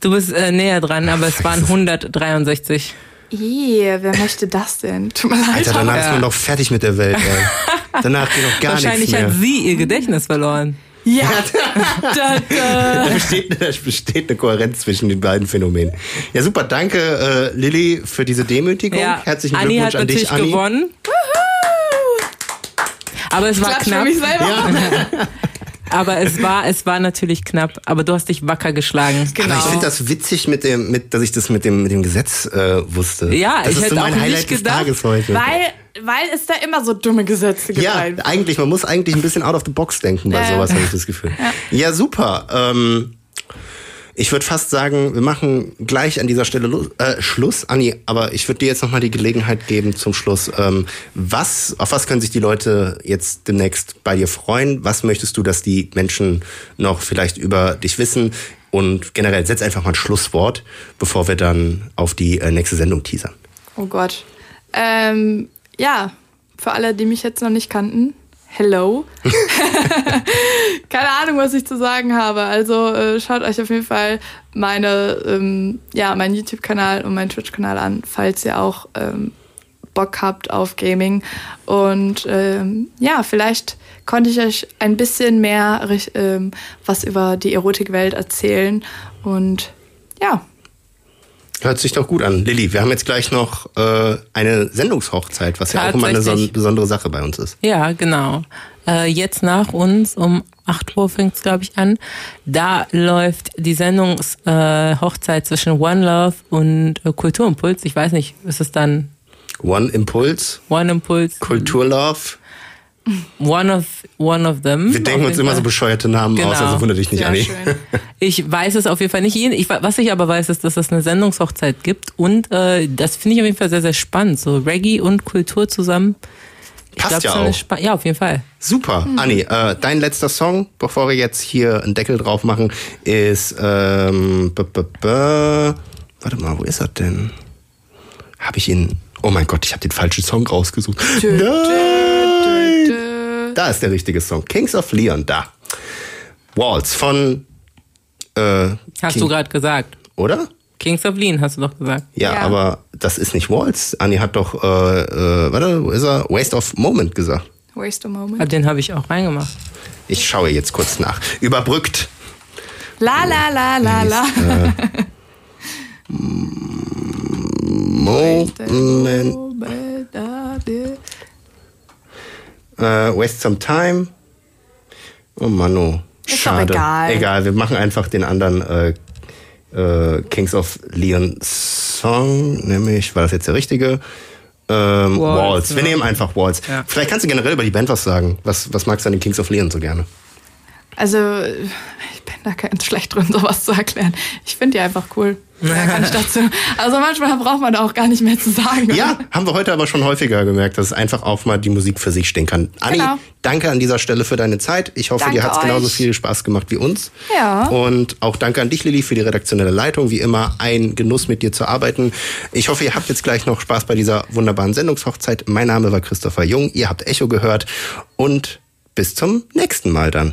Du bist äh, näher dran, aber es waren 163. Ih, wer möchte das denn? Tut mir leid. Alter, danach Ja. ist man doch fertig mit der Welt, ey. Danach geht doch gar nichts Wahrscheinlich mehr. hat sie ihr Gedächtnis verloren. Ja. <laughs> da, da. Da besteht, da besteht eine Kohärenz zwischen den beiden Phänomenen. Ja, super. Danke, äh, Lilly, für diese Demütigung. Ja. Herzlichen Anni Glückwunsch hat an dich, natürlich Anni. gewonnen. Aber es war Klatsch für knapp. mich selber. Ja, <laughs> <laughs> Aber es war, es war natürlich knapp. Aber du hast dich wacker geschlagen. Genau. aber ich finde das witzig, mit dem, mit, dass ich das mit dem, mit dem Gesetz äh, wusste. Ja, das ich ist hätte so mein auch Highlight nicht des gedacht, Tages heute. Weil, weil es da immer so dumme Gesetze gibt. Ja, eigentlich, man muss eigentlich ein bisschen out of the box denken bei Ja, ja. sowas, habe ich das Gefühl. Ja, super. Ähm, ich würde fast sagen, wir machen gleich an dieser Stelle äh, Schluss, Anni, aber ich würde dir jetzt nochmal die Gelegenheit geben zum Schluss. Ähm, was, auf was können sich die Leute jetzt demnächst bei dir freuen? Was möchtest du, dass die Menschen noch vielleicht über dich wissen? Und generell, setz einfach mal ein Schlusswort, bevor wir dann auf die äh, nächste Sendung teasern. Oh Gott. Ähm, ja, für alle, die mich jetzt noch nicht kannten, hello. <laughs> <laughs> Keine Ahnung, was ich zu sagen habe. Also äh, schaut euch auf jeden Fall meine, ähm, ja, meinen YouTube-Kanal und meinen Twitch-Kanal an, falls ihr auch ähm, Bock habt auf Gaming. Und ähm, ja, vielleicht konnte ich euch ein bisschen mehr ähm, was über die Erotikwelt erzählen. Und ja, Hört sich doch gut an. Lilly, wir haben jetzt gleich noch äh, eine Sendungshochzeit, was ja auch immer eine Tatsächlich. besondere Sache bei uns ist. Ja, genau. Äh, jetzt nach uns um 8 Uhr fängt es, glaube ich, an. Da läuft die Sendungshochzeit äh, zwischen One Love und äh, Kulturimpuls. Ich weiß nicht, ist es dann One Impuls, One Impuls? Kulturlove. One of, one of them. Wir denken uns immer so bescheuerte Namen Genau. aus, also wundert dich nicht, sehr Anni. <laughs> Ich weiß es auf jeden Fall nicht. Ich, was ich aber weiß, ist, dass es eine Sendungshochzeit gibt. Und äh, das finde ich auf jeden Fall sehr, sehr spannend. So Reggae und Kultur zusammen. Ich Passt glaub, ja auch. Ja, auf jeden Fall. Super, Anni, äh, dein letzter Song, bevor wir jetzt hier einen Deckel drauf machen, ist ähm, b -b -b warte mal, wo ist er denn? Habe ich ihn? Oh mein Gott, ich habe den falschen Song rausgesucht. Nein! Da ist der richtige Song. Kings of Leon, da. Waltz von äh, Hast King- du gerade gesagt. oder? Kings of Lean, hast du doch gesagt. Ja, Ja. aber das ist nicht Waltz. Anni hat doch, äh, äh, warte, wo ist er? Waste of Moment gesagt. Waste a moment. Ah, Den habe ich auch reingemacht. Ich schaue jetzt kurz nach. Überbrückt. La la la la la. <laughs> Moment. Äh, waste some time. Oh Mann, oh. Schade. egal. Egal, wir machen einfach den anderen äh, äh, Kings of Leon Song, nämlich, war das jetzt der richtige? Ähm, Waltz. Waltz, Wir ja. nehmen einfach Waltz. Ja. Vielleicht kannst du generell über die Band was sagen. Was, was magst du an den Kings of Leon so gerne? Also, ich bin da ganz schlecht drin, sowas zu erklären. Ich finde die einfach cool. Mehr kann ich dazu. Also manchmal braucht man da auch gar nicht mehr zu sagen. Ja, haben wir heute aber schon häufiger gemerkt, dass einfach auch mal die Musik für sich stehen kann. Anni, Genau. danke an dieser Stelle für deine Zeit. Ich hoffe, Danke dir hat es genauso viel Spaß gemacht wie uns. Ja. Und auch danke an dich, Lilly, für die redaktionelle Leitung. Wie immer ein Genuss, mit dir zu arbeiten. Ich hoffe, ihr habt jetzt gleich noch Spaß bei dieser wunderbaren Sendungshochzeit. Mein Name war Christopher Jung. Ihr habt Echo gehört. Und bis zum nächsten Mal dann.